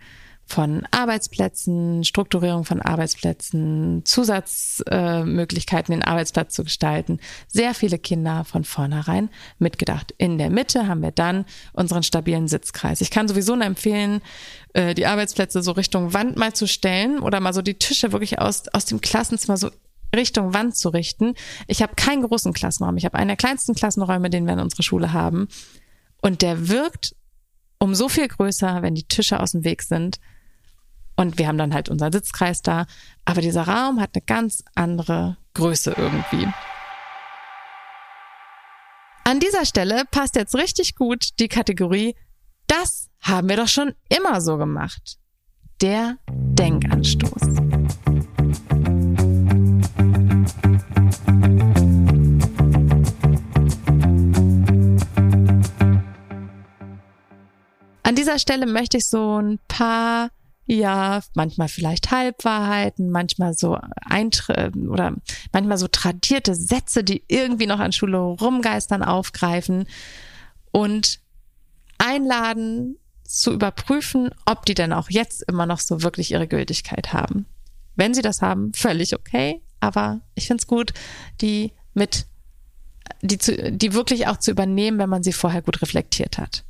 von Arbeitsplätzen, Strukturierung von Arbeitsplätzen, Zusatzmöglichkeiten, äh, den Arbeitsplatz zu gestalten. Sehr viele Kinder von vornherein mitgedacht. In der Mitte haben wir dann unseren stabilen Sitzkreis. Ich kann sowieso nur empfehlen, äh, die Arbeitsplätze so Richtung Wand mal zu stellen oder mal so die Tische wirklich aus, aus dem Klassenzimmer so Richtung Wand zu richten. Ich habe keinen großen Klassenraum. Ich habe einen der kleinsten Klassenräume, den wir in unserer Schule haben. Und der wirkt um so viel größer, wenn die Tische aus dem Weg sind und wir haben dann halt unseren Sitzkreis da. Aber dieser Raum hat eine ganz andere Größe irgendwie. An dieser Stelle passt jetzt richtig gut die Kategorie, das haben wir doch schon immer so gemacht. Der Denkanstoß. An dieser Stelle möchte ich so ein paar ja, manchmal vielleicht Halbwahrheiten, manchmal so Eintr oder manchmal so tradierte Sätze, die irgendwie noch an Schule rumgeistern, aufgreifen und einladen zu überprüfen, ob die denn auch jetzt immer noch so wirklich ihre Gültigkeit haben. Wenn sie das haben, völlig okay, aber ich finde es gut, die mit, die, zu, die wirklich auch zu übernehmen, wenn man sie vorher gut reflektiert hat.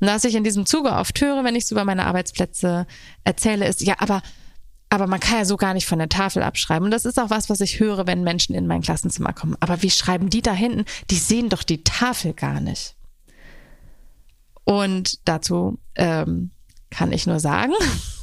Und was ich in diesem Zuge oft höre, wenn ich so über meine Arbeitsplätze erzähle, ist, ja, aber, aber man kann ja so gar nicht von der Tafel abschreiben. Und das ist auch was, was ich höre, wenn Menschen in mein Klassenzimmer kommen. Aber wie schreiben die da hinten? Die sehen doch die Tafel gar nicht. Und dazu ähm, kann ich nur sagen,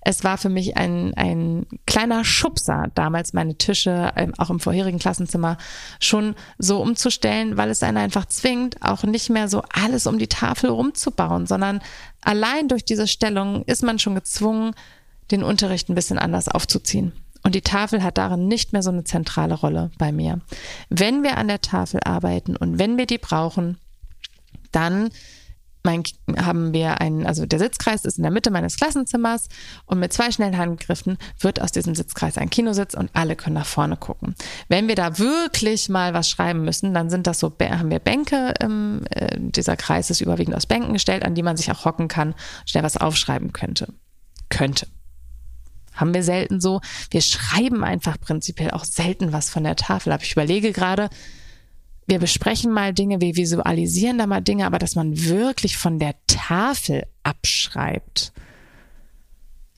es war für mich ein, ein kleiner Schubser, damals meine Tische, ähm, auch im vorherigen Klassenzimmer, schon so umzustellen, weil es einen einfach zwingt, auch nicht mehr so alles um die Tafel rumzubauen, sondern allein durch diese Stellung ist man schon gezwungen, den Unterricht ein bisschen anders aufzuziehen. Und die Tafel hat darin nicht mehr so eine zentrale Rolle bei mir. Wenn wir an der Tafel arbeiten und wenn wir die brauchen, dann mein, haben wir einen, also der Sitzkreis ist in der Mitte meines Klassenzimmers und mit zwei schnellen Handgriffen wird aus diesem Sitzkreis ein Kinositz und alle können nach vorne gucken. Wenn wir da wirklich mal was schreiben müssen, dann sind das so, haben wir Bänke, ähm, dieser Kreis ist überwiegend aus Bänken gestellt, an die man sich auch hocken kann, schnell was aufschreiben könnte. Könnte. Haben wir selten so. Wir schreiben einfach prinzipiell auch selten was von der Tafel ab. Ich überlege gerade, wir besprechen mal Dinge, wir visualisieren da mal Dinge, aber dass man wirklich von der Tafel abschreibt,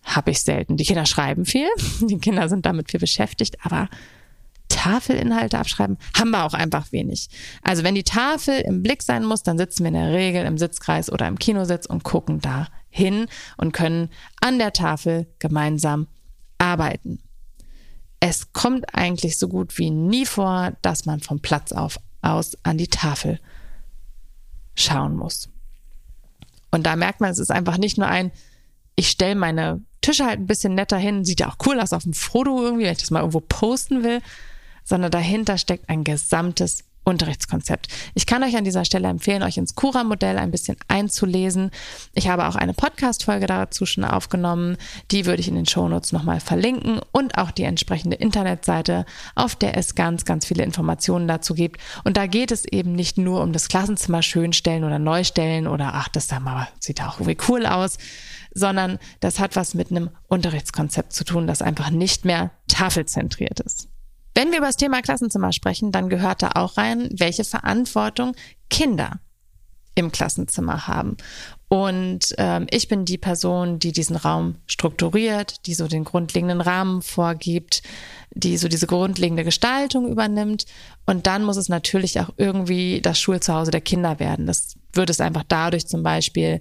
habe ich selten. Die Kinder schreiben viel, die Kinder sind damit viel beschäftigt, aber Tafelinhalte abschreiben haben wir auch einfach wenig. Also wenn die Tafel im Blick sein muss, dann sitzen wir in der Regel im Sitzkreis oder im Kinositz und gucken da hin und können an der Tafel gemeinsam arbeiten. Es kommt eigentlich so gut wie nie vor, dass man vom Platz auf aus an die Tafel schauen muss. Und da merkt man, es ist einfach nicht nur ein, ich stelle meine Tische halt ein bisschen netter hin, sieht ja auch cool aus auf dem Foto irgendwie, wenn ich das mal irgendwo posten will, sondern dahinter steckt ein gesamtes Unterrichtskonzept. Ich kann euch an dieser Stelle empfehlen, euch ins Cura-Modell ein bisschen einzulesen. Ich habe auch eine Podcast-Folge dazu schon aufgenommen. Die würde ich in den Shownotes nochmal verlinken und auch die entsprechende Internetseite, auf der es ganz, ganz viele Informationen dazu gibt. Und da geht es eben nicht nur um das Klassenzimmer schönstellen oder neustellen oder ach, das da mal sieht auch irgendwie cool aus, sondern das hat was mit einem Unterrichtskonzept zu tun, das einfach nicht mehr tafelzentriert ist. Wenn wir über das Thema Klassenzimmer sprechen, dann gehört da auch rein, welche Verantwortung Kinder im Klassenzimmer haben. Und ähm, ich bin die Person, die diesen Raum strukturiert, die so den grundlegenden Rahmen vorgibt, die so diese grundlegende Gestaltung übernimmt. Und dann muss es natürlich auch irgendwie das Schulzuhause der Kinder werden. Das wird es einfach dadurch zum Beispiel,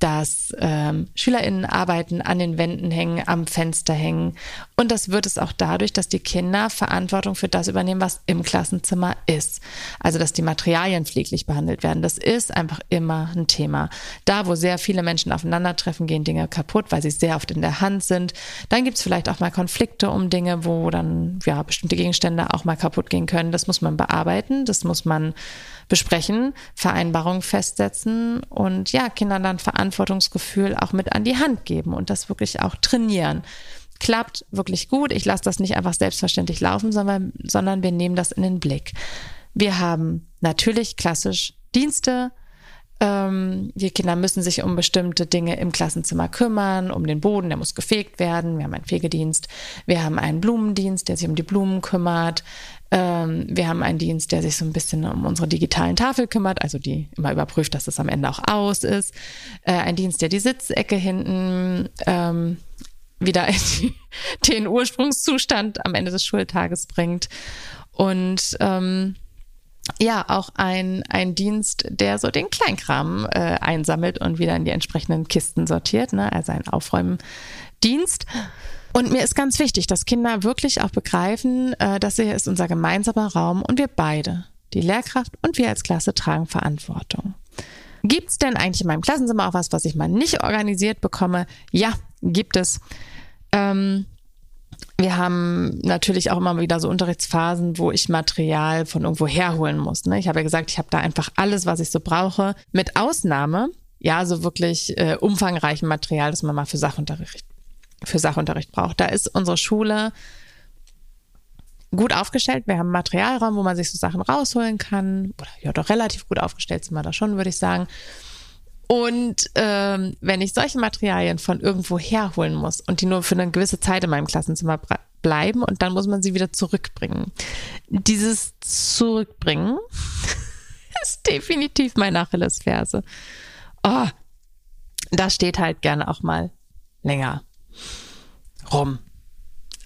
dass ähm, SchülerInnen arbeiten, an den Wänden hängen, am Fenster hängen. Und das wird es auch dadurch, dass die Kinder Verantwortung für das übernehmen, was im Klassenzimmer ist. Also, dass die Materialien pfleglich behandelt werden. Das ist einfach immer ein Thema. Da, wo sehr viele Menschen aufeinandertreffen, gehen Dinge kaputt, weil sie sehr oft in der Hand sind. Dann gibt es vielleicht auch mal Konflikte um Dinge, wo dann ja bestimmte Gegenstände auch mal kaputt gehen können. Das muss man bearbeiten, das muss man besprechen, Vereinbarungen festsetzen und ja, Kindern dann Verantwortungsgefühl auch mit an die Hand geben und das wirklich auch trainieren. Klappt wirklich gut. Ich lasse das nicht einfach selbstverständlich laufen, sondern, sondern wir nehmen das in den Blick. Wir haben natürlich klassisch Dienste, ähm, die Kinder müssen sich um bestimmte Dinge im Klassenzimmer kümmern, um den Boden, der muss gefegt werden. Wir haben einen Fegedienst. Wir haben einen Blumendienst, der sich um die Blumen kümmert. Ähm, wir haben einen Dienst, der sich so ein bisschen um unsere digitalen Tafel kümmert, also die immer überprüft, dass es am Ende auch aus ist. Äh, ein Dienst, der die Sitzecke hinten ähm, wieder in den Ursprungszustand am Ende des Schultages bringt. Und ähm, ja auch ein, ein Dienst, der so den Kleinkram äh, einsammelt und wieder in die entsprechenden Kisten sortiert, ne? also ein Aufräumdienst. Und mir ist ganz wichtig, dass Kinder wirklich auch begreifen, äh, dass hier ist unser gemeinsamer Raum und wir beide, die Lehrkraft und wir als Klasse, tragen Verantwortung. Gibt es denn eigentlich in meinem Klassenzimmer auch was, was ich mal nicht organisiert bekomme? Ja, gibt es. Ähm, wir haben natürlich auch immer wieder so Unterrichtsphasen, wo ich Material von irgendwo herholen muss. Ne? Ich habe ja gesagt, ich habe da einfach alles, was ich so brauche, mit Ausnahme ja, so wirklich äh, umfangreichen Material, das man mal für Sachunterricht, für Sachunterricht braucht. Da ist unsere Schule gut aufgestellt. Wir haben einen Materialraum, wo man sich so Sachen rausholen kann. Oder ja, doch relativ gut aufgestellt sind wir da schon, würde ich sagen. Und ähm, wenn ich solche Materialien von irgendwo herholen muss und die nur für eine gewisse Zeit in meinem Klassenzimmer bleiben und dann muss man sie wieder zurückbringen. Dieses Zurückbringen ist definitiv mein Achillesferse. Oh, da steht halt gerne auch mal länger rum.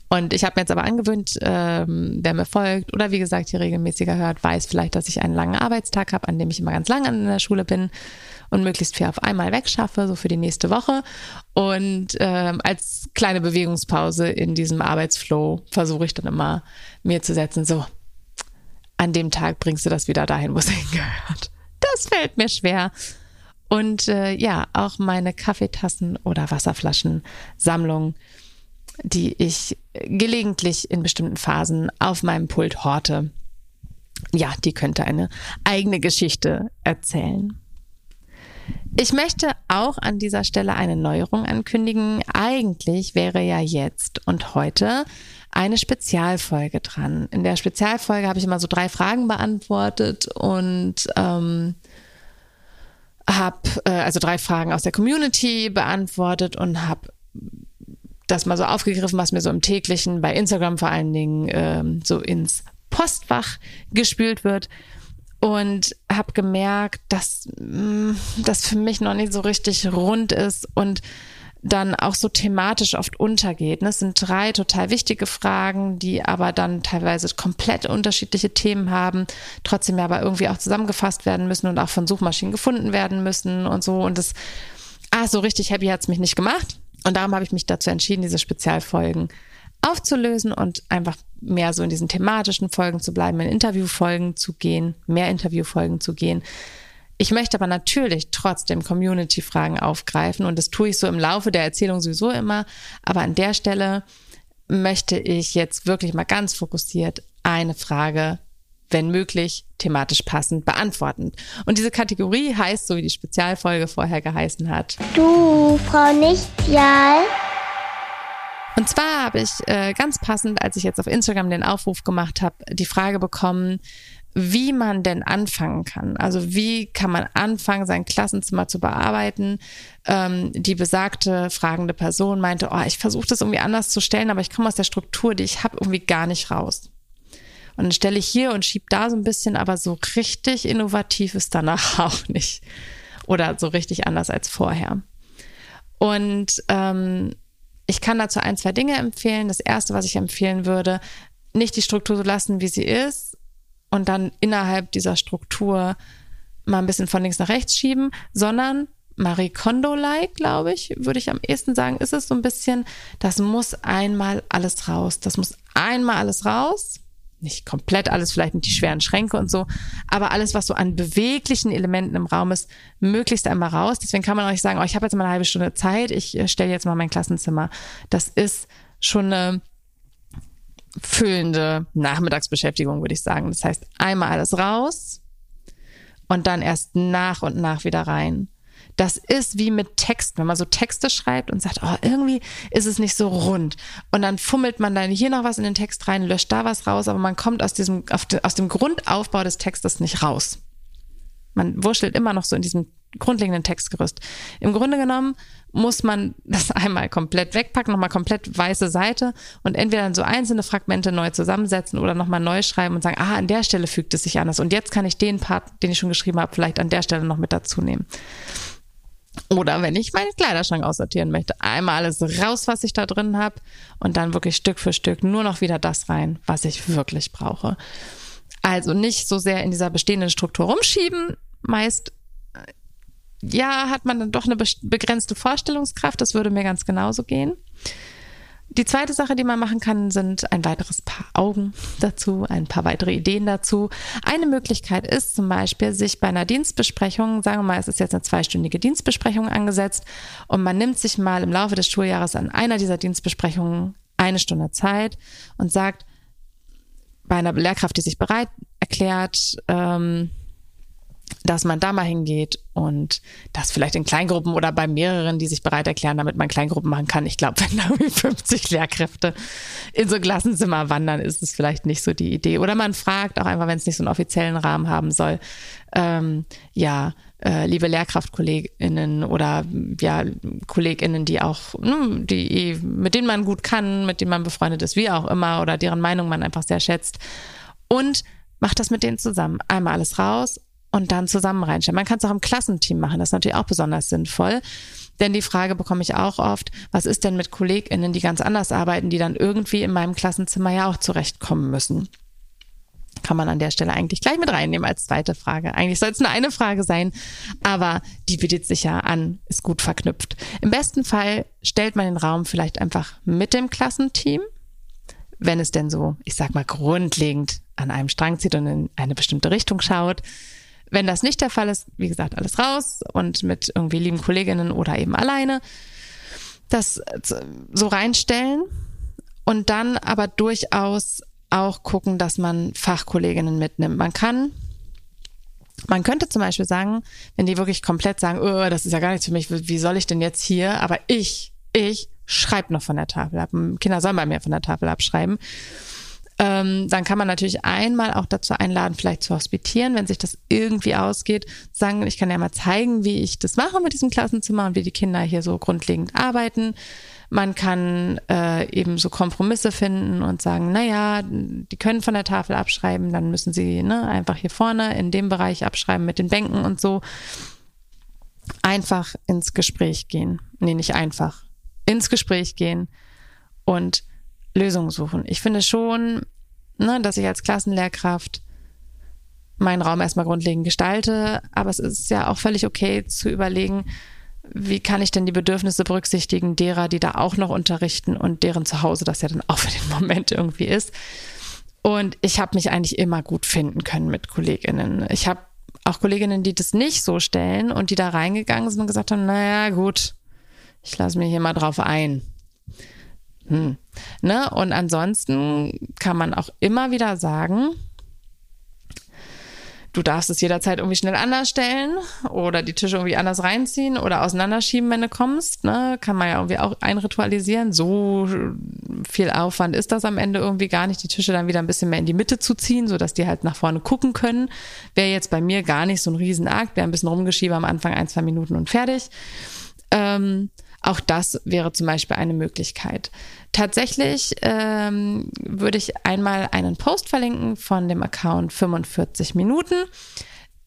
Und ich habe mir jetzt aber angewöhnt, ähm, wer mir folgt oder wie gesagt hier regelmäßiger hört, weiß vielleicht, dass ich einen langen Arbeitstag habe, an dem ich immer ganz lange in der Schule bin und möglichst viel auf einmal wegschaffe, so für die nächste Woche. Und ähm, als kleine Bewegungspause in diesem Arbeitsflow versuche ich dann immer mir zu setzen, so, an dem Tag bringst du das wieder dahin, wo es hingehört. Das fällt mir schwer. Und äh, ja, auch meine Kaffeetassen oder Wasserflaschen-Sammlung, die ich gelegentlich in bestimmten Phasen auf meinem Pult horte. Ja, die könnte eine eigene Geschichte erzählen. Ich möchte auch an dieser Stelle eine Neuerung ankündigen. Eigentlich wäre ja jetzt und heute eine Spezialfolge dran. In der Spezialfolge habe ich immer so drei Fragen beantwortet und ähm, habe äh, also drei Fragen aus der Community beantwortet und habe das mal so aufgegriffen, was mir so im täglichen, bei Instagram vor allen Dingen, ähm, so ins Postfach gespült wird. Und habe gemerkt, dass mh, mm, das für mich noch nicht so richtig rund ist und dann auch so thematisch oft untergeht. Ne? Es sind drei total wichtige Fragen, die aber dann teilweise komplett unterschiedliche Themen haben, trotzdem aber irgendwie auch zusammengefasst werden müssen und auch von Suchmaschinen gefunden werden müssen und so. Und das, ah, so richtig happy hat's mich nicht gemacht. Und darum habe ich mich dazu entschieden, diese Spezialfolgen aufzulösen und einfach mehr so in diesen thematischen Folgen zu bleiben, in Interviewfolgen zu gehen, mehr Interviewfolgen zu gehen ich möchte aber natürlich trotzdem Community-Fragen aufgreifen und das tue ich so im Laufe der Erzählung sowieso immer. Aber an der Stelle möchte ich jetzt wirklich mal ganz fokussiert eine Frage, wenn möglich, thematisch passend beantworten. Und diese Kategorie heißt, so wie die Spezialfolge vorher geheißen hat. Du, Frau Nichtjal. Und zwar habe ich äh, ganz passend, als ich jetzt auf Instagram den Aufruf gemacht habe, die Frage bekommen, wie man denn anfangen kann. Also wie kann man anfangen, sein Klassenzimmer zu bearbeiten. Ähm, die besagte fragende Person meinte, oh, ich versuche das irgendwie anders zu stellen, aber ich komme aus der Struktur, die ich habe, irgendwie gar nicht raus. Und dann stelle ich hier und schieb da so ein bisschen, aber so richtig innovativ ist danach auch nicht. Oder so richtig anders als vorher. Und ähm, ich kann dazu ein, zwei Dinge empfehlen. Das erste, was ich empfehlen würde, nicht die Struktur so lassen, wie sie ist, und dann innerhalb dieser Struktur mal ein bisschen von links nach rechts schieben, sondern Marie Kondo-like, glaube ich, würde ich am ehesten sagen, ist es so ein bisschen, das muss einmal alles raus. Das muss einmal alles raus. Nicht komplett alles, vielleicht nicht die schweren Schränke und so, aber alles, was so an beweglichen Elementen im Raum ist, möglichst einmal raus. Deswegen kann man auch nicht sagen, oh, ich habe jetzt mal eine halbe Stunde Zeit, ich äh, stelle jetzt mal mein Klassenzimmer. Das ist schon eine füllende Nachmittagsbeschäftigung, würde ich sagen. Das heißt, einmal alles raus und dann erst nach und nach wieder rein. Das ist wie mit Text, wenn man so Texte schreibt und sagt, oh, irgendwie ist es nicht so rund. Und dann fummelt man dann hier noch was in den Text rein, löscht da was raus, aber man kommt aus diesem, aus dem Grundaufbau des Textes nicht raus. Man wurschtelt immer noch so in diesem grundlegenden Textgerüst. Im Grunde genommen muss man das einmal komplett wegpacken, nochmal komplett weiße Seite und entweder dann so einzelne Fragmente neu zusammensetzen oder nochmal neu schreiben und sagen, ah, an der Stelle fügt es sich anders und jetzt kann ich den Part, den ich schon geschrieben habe, vielleicht an der Stelle noch mit dazu nehmen. Oder wenn ich meinen Kleiderschrank aussortieren möchte, einmal alles raus, was ich da drin habe und dann wirklich Stück für Stück nur noch wieder das rein, was ich wirklich brauche. Also nicht so sehr in dieser bestehenden Struktur rumschieben, meist ja, hat man dann doch eine begrenzte Vorstellungskraft. Das würde mir ganz genauso gehen. Die zweite Sache, die man machen kann, sind ein weiteres Paar Augen dazu, ein paar weitere Ideen dazu. Eine Möglichkeit ist zum Beispiel, sich bei einer Dienstbesprechung, sagen wir mal, es ist jetzt eine zweistündige Dienstbesprechung angesetzt und man nimmt sich mal im Laufe des Schuljahres an einer dieser Dienstbesprechungen eine Stunde Zeit und sagt, bei einer Lehrkraft, die sich bereit erklärt, ähm, dass man da mal hingeht und das vielleicht in Kleingruppen oder bei mehreren, die sich bereit erklären, damit man Kleingruppen machen kann. Ich glaube, wenn da irgendwie 50 Lehrkräfte in so Klassenzimmer wandern, ist es vielleicht nicht so die Idee. Oder man fragt auch einfach, wenn es nicht so einen offiziellen Rahmen haben soll, ähm, ja, äh, liebe Lehrkraftkolleginnen oder ja, Kolleginnen, die auch, ne, die, mit denen man gut kann, mit denen man befreundet ist, wie auch immer, oder deren Meinung man einfach sehr schätzt. Und macht das mit denen zusammen. Einmal alles raus und dann zusammen reinstellen. Man kann es auch im Klassenteam machen, das ist natürlich auch besonders sinnvoll. Denn die Frage bekomme ich auch oft, was ist denn mit KollegInnen, die ganz anders arbeiten, die dann irgendwie in meinem Klassenzimmer ja auch zurechtkommen müssen? Kann man an der Stelle eigentlich gleich mit reinnehmen als zweite Frage. Eigentlich soll es nur eine Frage sein, aber die bietet sich ja an, ist gut verknüpft. Im besten Fall stellt man den Raum vielleicht einfach mit dem Klassenteam, wenn es denn so, ich sag mal, grundlegend an einem Strang zieht und in eine bestimmte Richtung schaut. Wenn das nicht der Fall ist, wie gesagt, alles raus und mit irgendwie lieben Kolleginnen oder eben alleine das so reinstellen und dann aber durchaus auch gucken, dass man Fachkolleginnen mitnimmt. Man kann, man könnte zum Beispiel sagen, wenn die wirklich komplett sagen, oh, das ist ja gar nichts für mich, wie soll ich denn jetzt hier? Aber ich, ich schreibe noch von der Tafel ab. Kinder sollen bei mir von der Tafel abschreiben ähm, dann kann man natürlich einmal auch dazu einladen, vielleicht zu hospitieren, wenn sich das irgendwie ausgeht. Sagen, ich kann ja mal zeigen, wie ich das mache mit diesem Klassenzimmer und wie die Kinder hier so grundlegend arbeiten. Man kann äh, eben so Kompromisse finden und sagen, naja, die können von der Tafel abschreiben, dann müssen sie ne, einfach hier vorne in dem Bereich abschreiben mit den Bänken und so. Einfach ins Gespräch gehen. Nee, nicht einfach. Ins Gespräch gehen und Lösungen suchen. Ich finde schon, ne, dass ich als Klassenlehrkraft meinen Raum erstmal grundlegend gestalte, aber es ist ja auch völlig okay zu überlegen, wie kann ich denn die Bedürfnisse berücksichtigen derer, die da auch noch unterrichten und deren Zuhause das ja dann auch für den Moment irgendwie ist. Und ich habe mich eigentlich immer gut finden können mit Kolleginnen. Ich habe auch Kolleginnen, die das nicht so stellen und die da reingegangen sind und gesagt haben, naja, gut, ich lasse mich hier mal drauf ein. Hm. Ne? Und ansonsten kann man auch immer wieder sagen, du darfst es jederzeit irgendwie schnell anders stellen oder die Tische irgendwie anders reinziehen oder auseinanderschieben, wenn du kommst. Ne? Kann man ja irgendwie auch einritualisieren. So viel Aufwand ist das am Ende irgendwie gar nicht, die Tische dann wieder ein bisschen mehr in die Mitte zu ziehen, sodass die halt nach vorne gucken können. Wäre jetzt bei mir gar nicht so ein Riesenakt, wäre ein bisschen rumgeschieben am Anfang ein, zwei Minuten und fertig. Ähm, auch das wäre zum Beispiel eine Möglichkeit. Tatsächlich ähm, würde ich einmal einen Post verlinken von dem Account 45 Minuten.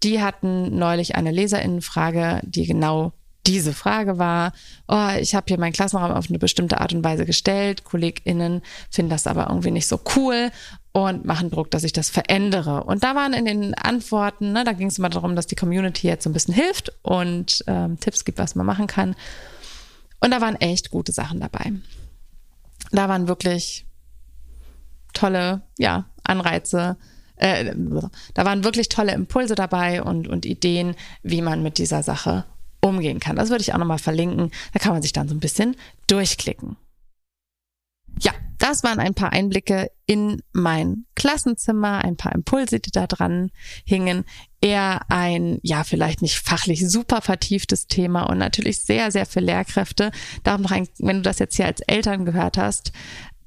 Die hatten neulich eine Leserinnenfrage, die genau diese Frage war, oh, ich habe hier meinen Klassenraum auf eine bestimmte Art und Weise gestellt, KollegInnen finden das aber irgendwie nicht so cool und machen Druck, dass ich das verändere. Und da waren in den Antworten, ne, da ging es immer darum, dass die Community jetzt so ein bisschen hilft und ähm, Tipps gibt, was man machen kann. Und da waren echt gute Sachen dabei. Da waren wirklich tolle, ja, Anreize. Äh, da waren wirklich tolle Impulse dabei und, und Ideen, wie man mit dieser Sache umgehen kann. Das würde ich auch nochmal verlinken. Da kann man sich dann so ein bisschen durchklicken. Ja, das waren ein paar Einblicke in mein Klassenzimmer, ein paar Impulse, die da dran hingen. Eher ein, ja, vielleicht nicht fachlich super vertieftes Thema und natürlich sehr, sehr für Lehrkräfte. Darum noch ein, wenn du das jetzt hier als Eltern gehört hast,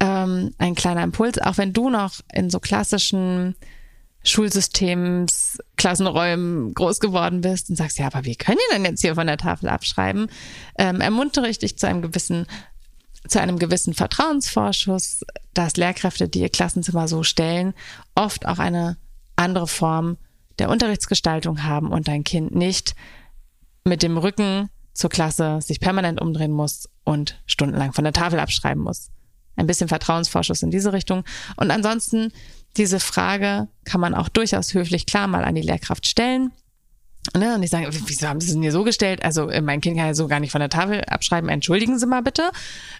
ähm, ein kleiner Impuls, auch wenn du noch in so klassischen Schulsystems, Klassenräumen groß geworden bist und sagst, ja, aber wie können die denn jetzt hier von der Tafel abschreiben? Ähm, ermuntere ich dich zu einem gewissen zu einem gewissen Vertrauensvorschuss, dass Lehrkräfte, die ihr Klassenzimmer so stellen, oft auch eine andere Form der Unterrichtsgestaltung haben und dein Kind nicht mit dem Rücken zur Klasse sich permanent umdrehen muss und stundenlang von der Tafel abschreiben muss. Ein bisschen Vertrauensvorschuss in diese Richtung. Und ansonsten, diese Frage kann man auch durchaus höflich klar mal an die Lehrkraft stellen. Ne, und ich sage, wieso haben Sie es denn hier so gestellt? Also äh, mein Kind kann ja so gar nicht von der Tafel abschreiben, entschuldigen Sie mal bitte.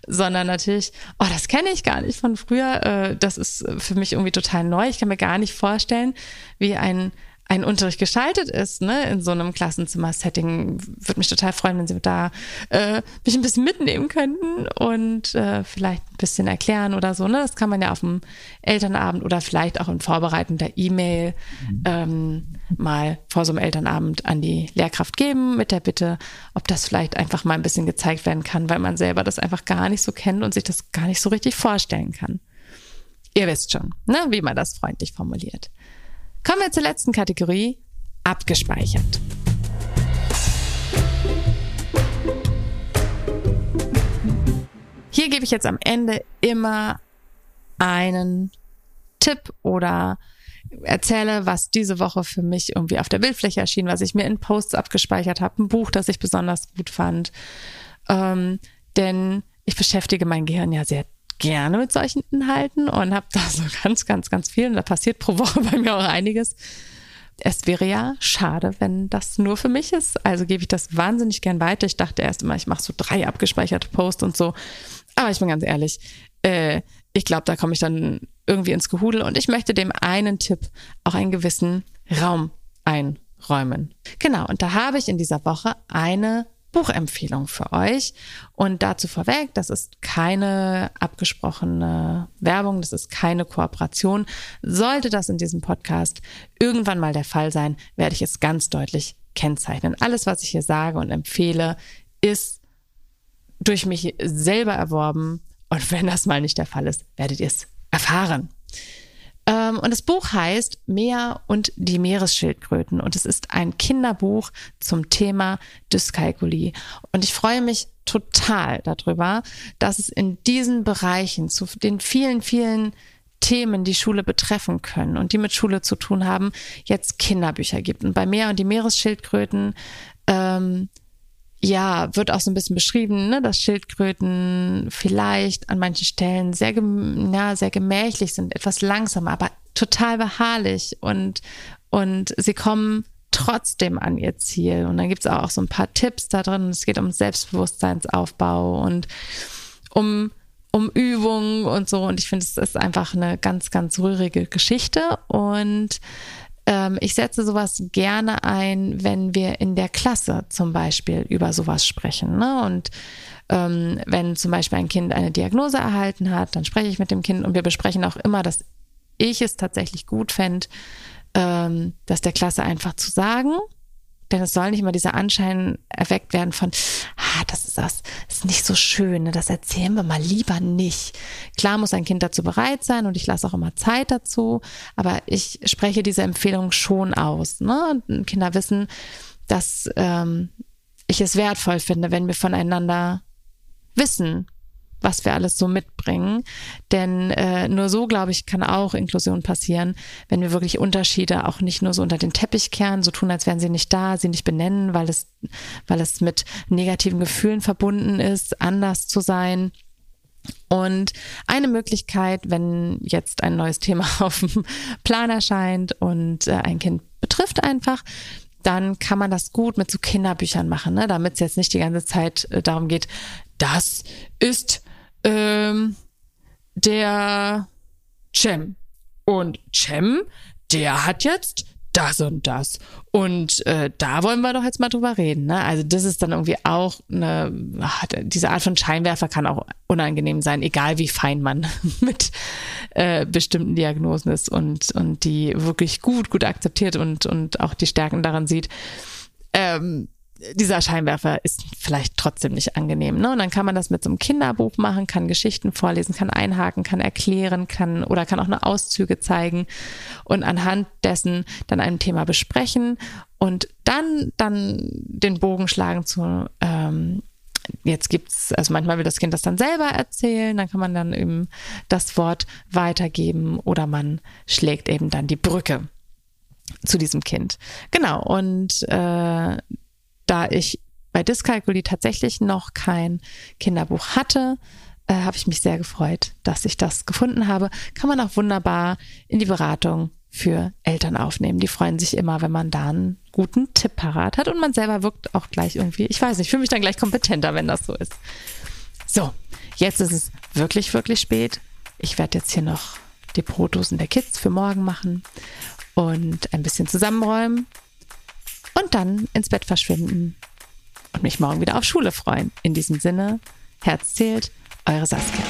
Sondern natürlich, oh, das kenne ich gar nicht von früher. Äh, das ist für mich irgendwie total neu. Ich kann mir gar nicht vorstellen, wie ein ein Unterricht gestaltet ist, ne, in so einem Klassenzimmer-Setting, würde mich total freuen, wenn Sie da äh, mich ein bisschen mitnehmen könnten und äh, vielleicht ein bisschen erklären oder so. Ne? Das kann man ja auf dem Elternabend oder vielleicht auch in vorbereitender E-Mail mhm. ähm, mal vor so einem Elternabend an die Lehrkraft geben mit der Bitte, ob das vielleicht einfach mal ein bisschen gezeigt werden kann, weil man selber das einfach gar nicht so kennt und sich das gar nicht so richtig vorstellen kann. Ihr wisst schon, ne, wie man das freundlich formuliert. Kommen wir zur letzten Kategorie, abgespeichert. Hier gebe ich jetzt am Ende immer einen Tipp oder erzähle, was diese Woche für mich irgendwie auf der Bildfläche erschien, was ich mir in Posts abgespeichert habe, ein Buch, das ich besonders gut fand. Ähm, denn ich beschäftige mein Gehirn ja sehr gerne mit solchen Inhalten und habe da so ganz, ganz, ganz viel. Und da passiert pro Woche bei mir auch einiges. Es wäre ja schade, wenn das nur für mich ist. Also gebe ich das wahnsinnig gern weiter. Ich dachte erst immer, ich mache so drei abgespeicherte Posts und so. Aber ich bin ganz ehrlich, äh, ich glaube, da komme ich dann irgendwie ins Gehudel und ich möchte dem einen Tipp auch einen gewissen Raum einräumen. Genau, und da habe ich in dieser Woche eine Buchempfehlung für euch. Und dazu vorweg, das ist keine abgesprochene Werbung, das ist keine Kooperation. Sollte das in diesem Podcast irgendwann mal der Fall sein, werde ich es ganz deutlich kennzeichnen. Alles, was ich hier sage und empfehle, ist durch mich selber erworben. Und wenn das mal nicht der Fall ist, werdet ihr es erfahren. Ähm, und das Buch heißt Meer und die Meeresschildkröten und es ist ein Kinderbuch zum Thema Dyskalkulie. Und ich freue mich total darüber, dass es in diesen Bereichen zu den vielen, vielen Themen, die Schule betreffen können und die mit Schule zu tun haben, jetzt Kinderbücher gibt. Und bei Meer und die Meeresschildkröten ähm, ja, wird auch so ein bisschen beschrieben, ne, dass Schildkröten vielleicht an manchen Stellen sehr, ja, sehr gemächlich sind, etwas langsamer, aber total beharrlich und, und sie kommen trotzdem an ihr Ziel. Und dann gibt's auch so ein paar Tipps da drin. Es geht um Selbstbewusstseinsaufbau und um, um Übungen und so. Und ich finde, es ist einfach eine ganz, ganz rührige Geschichte. Und ähm, ich setze sowas gerne ein, wenn wir in der Klasse zum Beispiel über sowas sprechen. Ne? Und ähm, wenn zum Beispiel ein Kind eine Diagnose erhalten hat, dann spreche ich mit dem Kind und wir besprechen auch immer, dass ich es tatsächlich gut fände, ähm, das der Klasse einfach zu sagen, denn es soll nicht immer dieser Anschein erweckt werden von, ah, das ist das, ist nicht so schön, ne? das erzählen wir mal lieber nicht. Klar muss ein Kind dazu bereit sein und ich lasse auch immer Zeit dazu, aber ich spreche diese Empfehlung schon aus. Ne? Kinder wissen, dass ähm, ich es wertvoll finde, wenn wir voneinander wissen, was wir alles so mitbringen. Denn äh, nur so, glaube ich, kann auch Inklusion passieren, wenn wir wirklich Unterschiede auch nicht nur so unter den Teppich kehren, so tun, als wären sie nicht da, sie nicht benennen, weil es, weil es mit negativen Gefühlen verbunden ist, anders zu sein. Und eine Möglichkeit, wenn jetzt ein neues Thema auf dem Plan erscheint und äh, ein Kind betrifft einfach, dann kann man das gut mit so Kinderbüchern machen, ne? damit es jetzt nicht die ganze Zeit äh, darum geht, das ist ähm, der Cem. Und Cem, der hat jetzt das und das. Und äh, da wollen wir doch jetzt mal drüber reden. Ne? Also das ist dann irgendwie auch eine, ach, diese Art von Scheinwerfer kann auch unangenehm sein, egal wie fein man mit äh, bestimmten Diagnosen ist und, und die wirklich gut, gut akzeptiert und, und auch die Stärken daran sieht. Ähm, dieser Scheinwerfer ist vielleicht trotzdem nicht angenehm. Ne? Und dann kann man das mit so einem Kinderbuch machen, kann Geschichten vorlesen, kann einhaken, kann erklären, kann oder kann auch nur Auszüge zeigen und anhand dessen dann ein Thema besprechen und dann dann den Bogen schlagen zu ähm, jetzt gibt's, also manchmal will das Kind das dann selber erzählen, dann kann man dann eben das Wort weitergeben oder man schlägt eben dann die Brücke zu diesem Kind. Genau, und äh, da ich bei Dyskalkulie tatsächlich noch kein Kinderbuch hatte, äh, habe ich mich sehr gefreut, dass ich das gefunden habe. Kann man auch wunderbar in die Beratung für Eltern aufnehmen. Die freuen sich immer, wenn man da einen guten Tipp parat hat und man selber wirkt auch gleich irgendwie, ich weiß nicht, ich fühle mich dann gleich kompetenter, wenn das so ist. So, jetzt ist es wirklich, wirklich spät. Ich werde jetzt hier noch die Brotdosen der Kids für morgen machen und ein bisschen zusammenräumen und dann ins Bett verschwinden und mich morgen wieder auf Schule freuen. In diesem Sinne, Herz zählt, eure Saskia.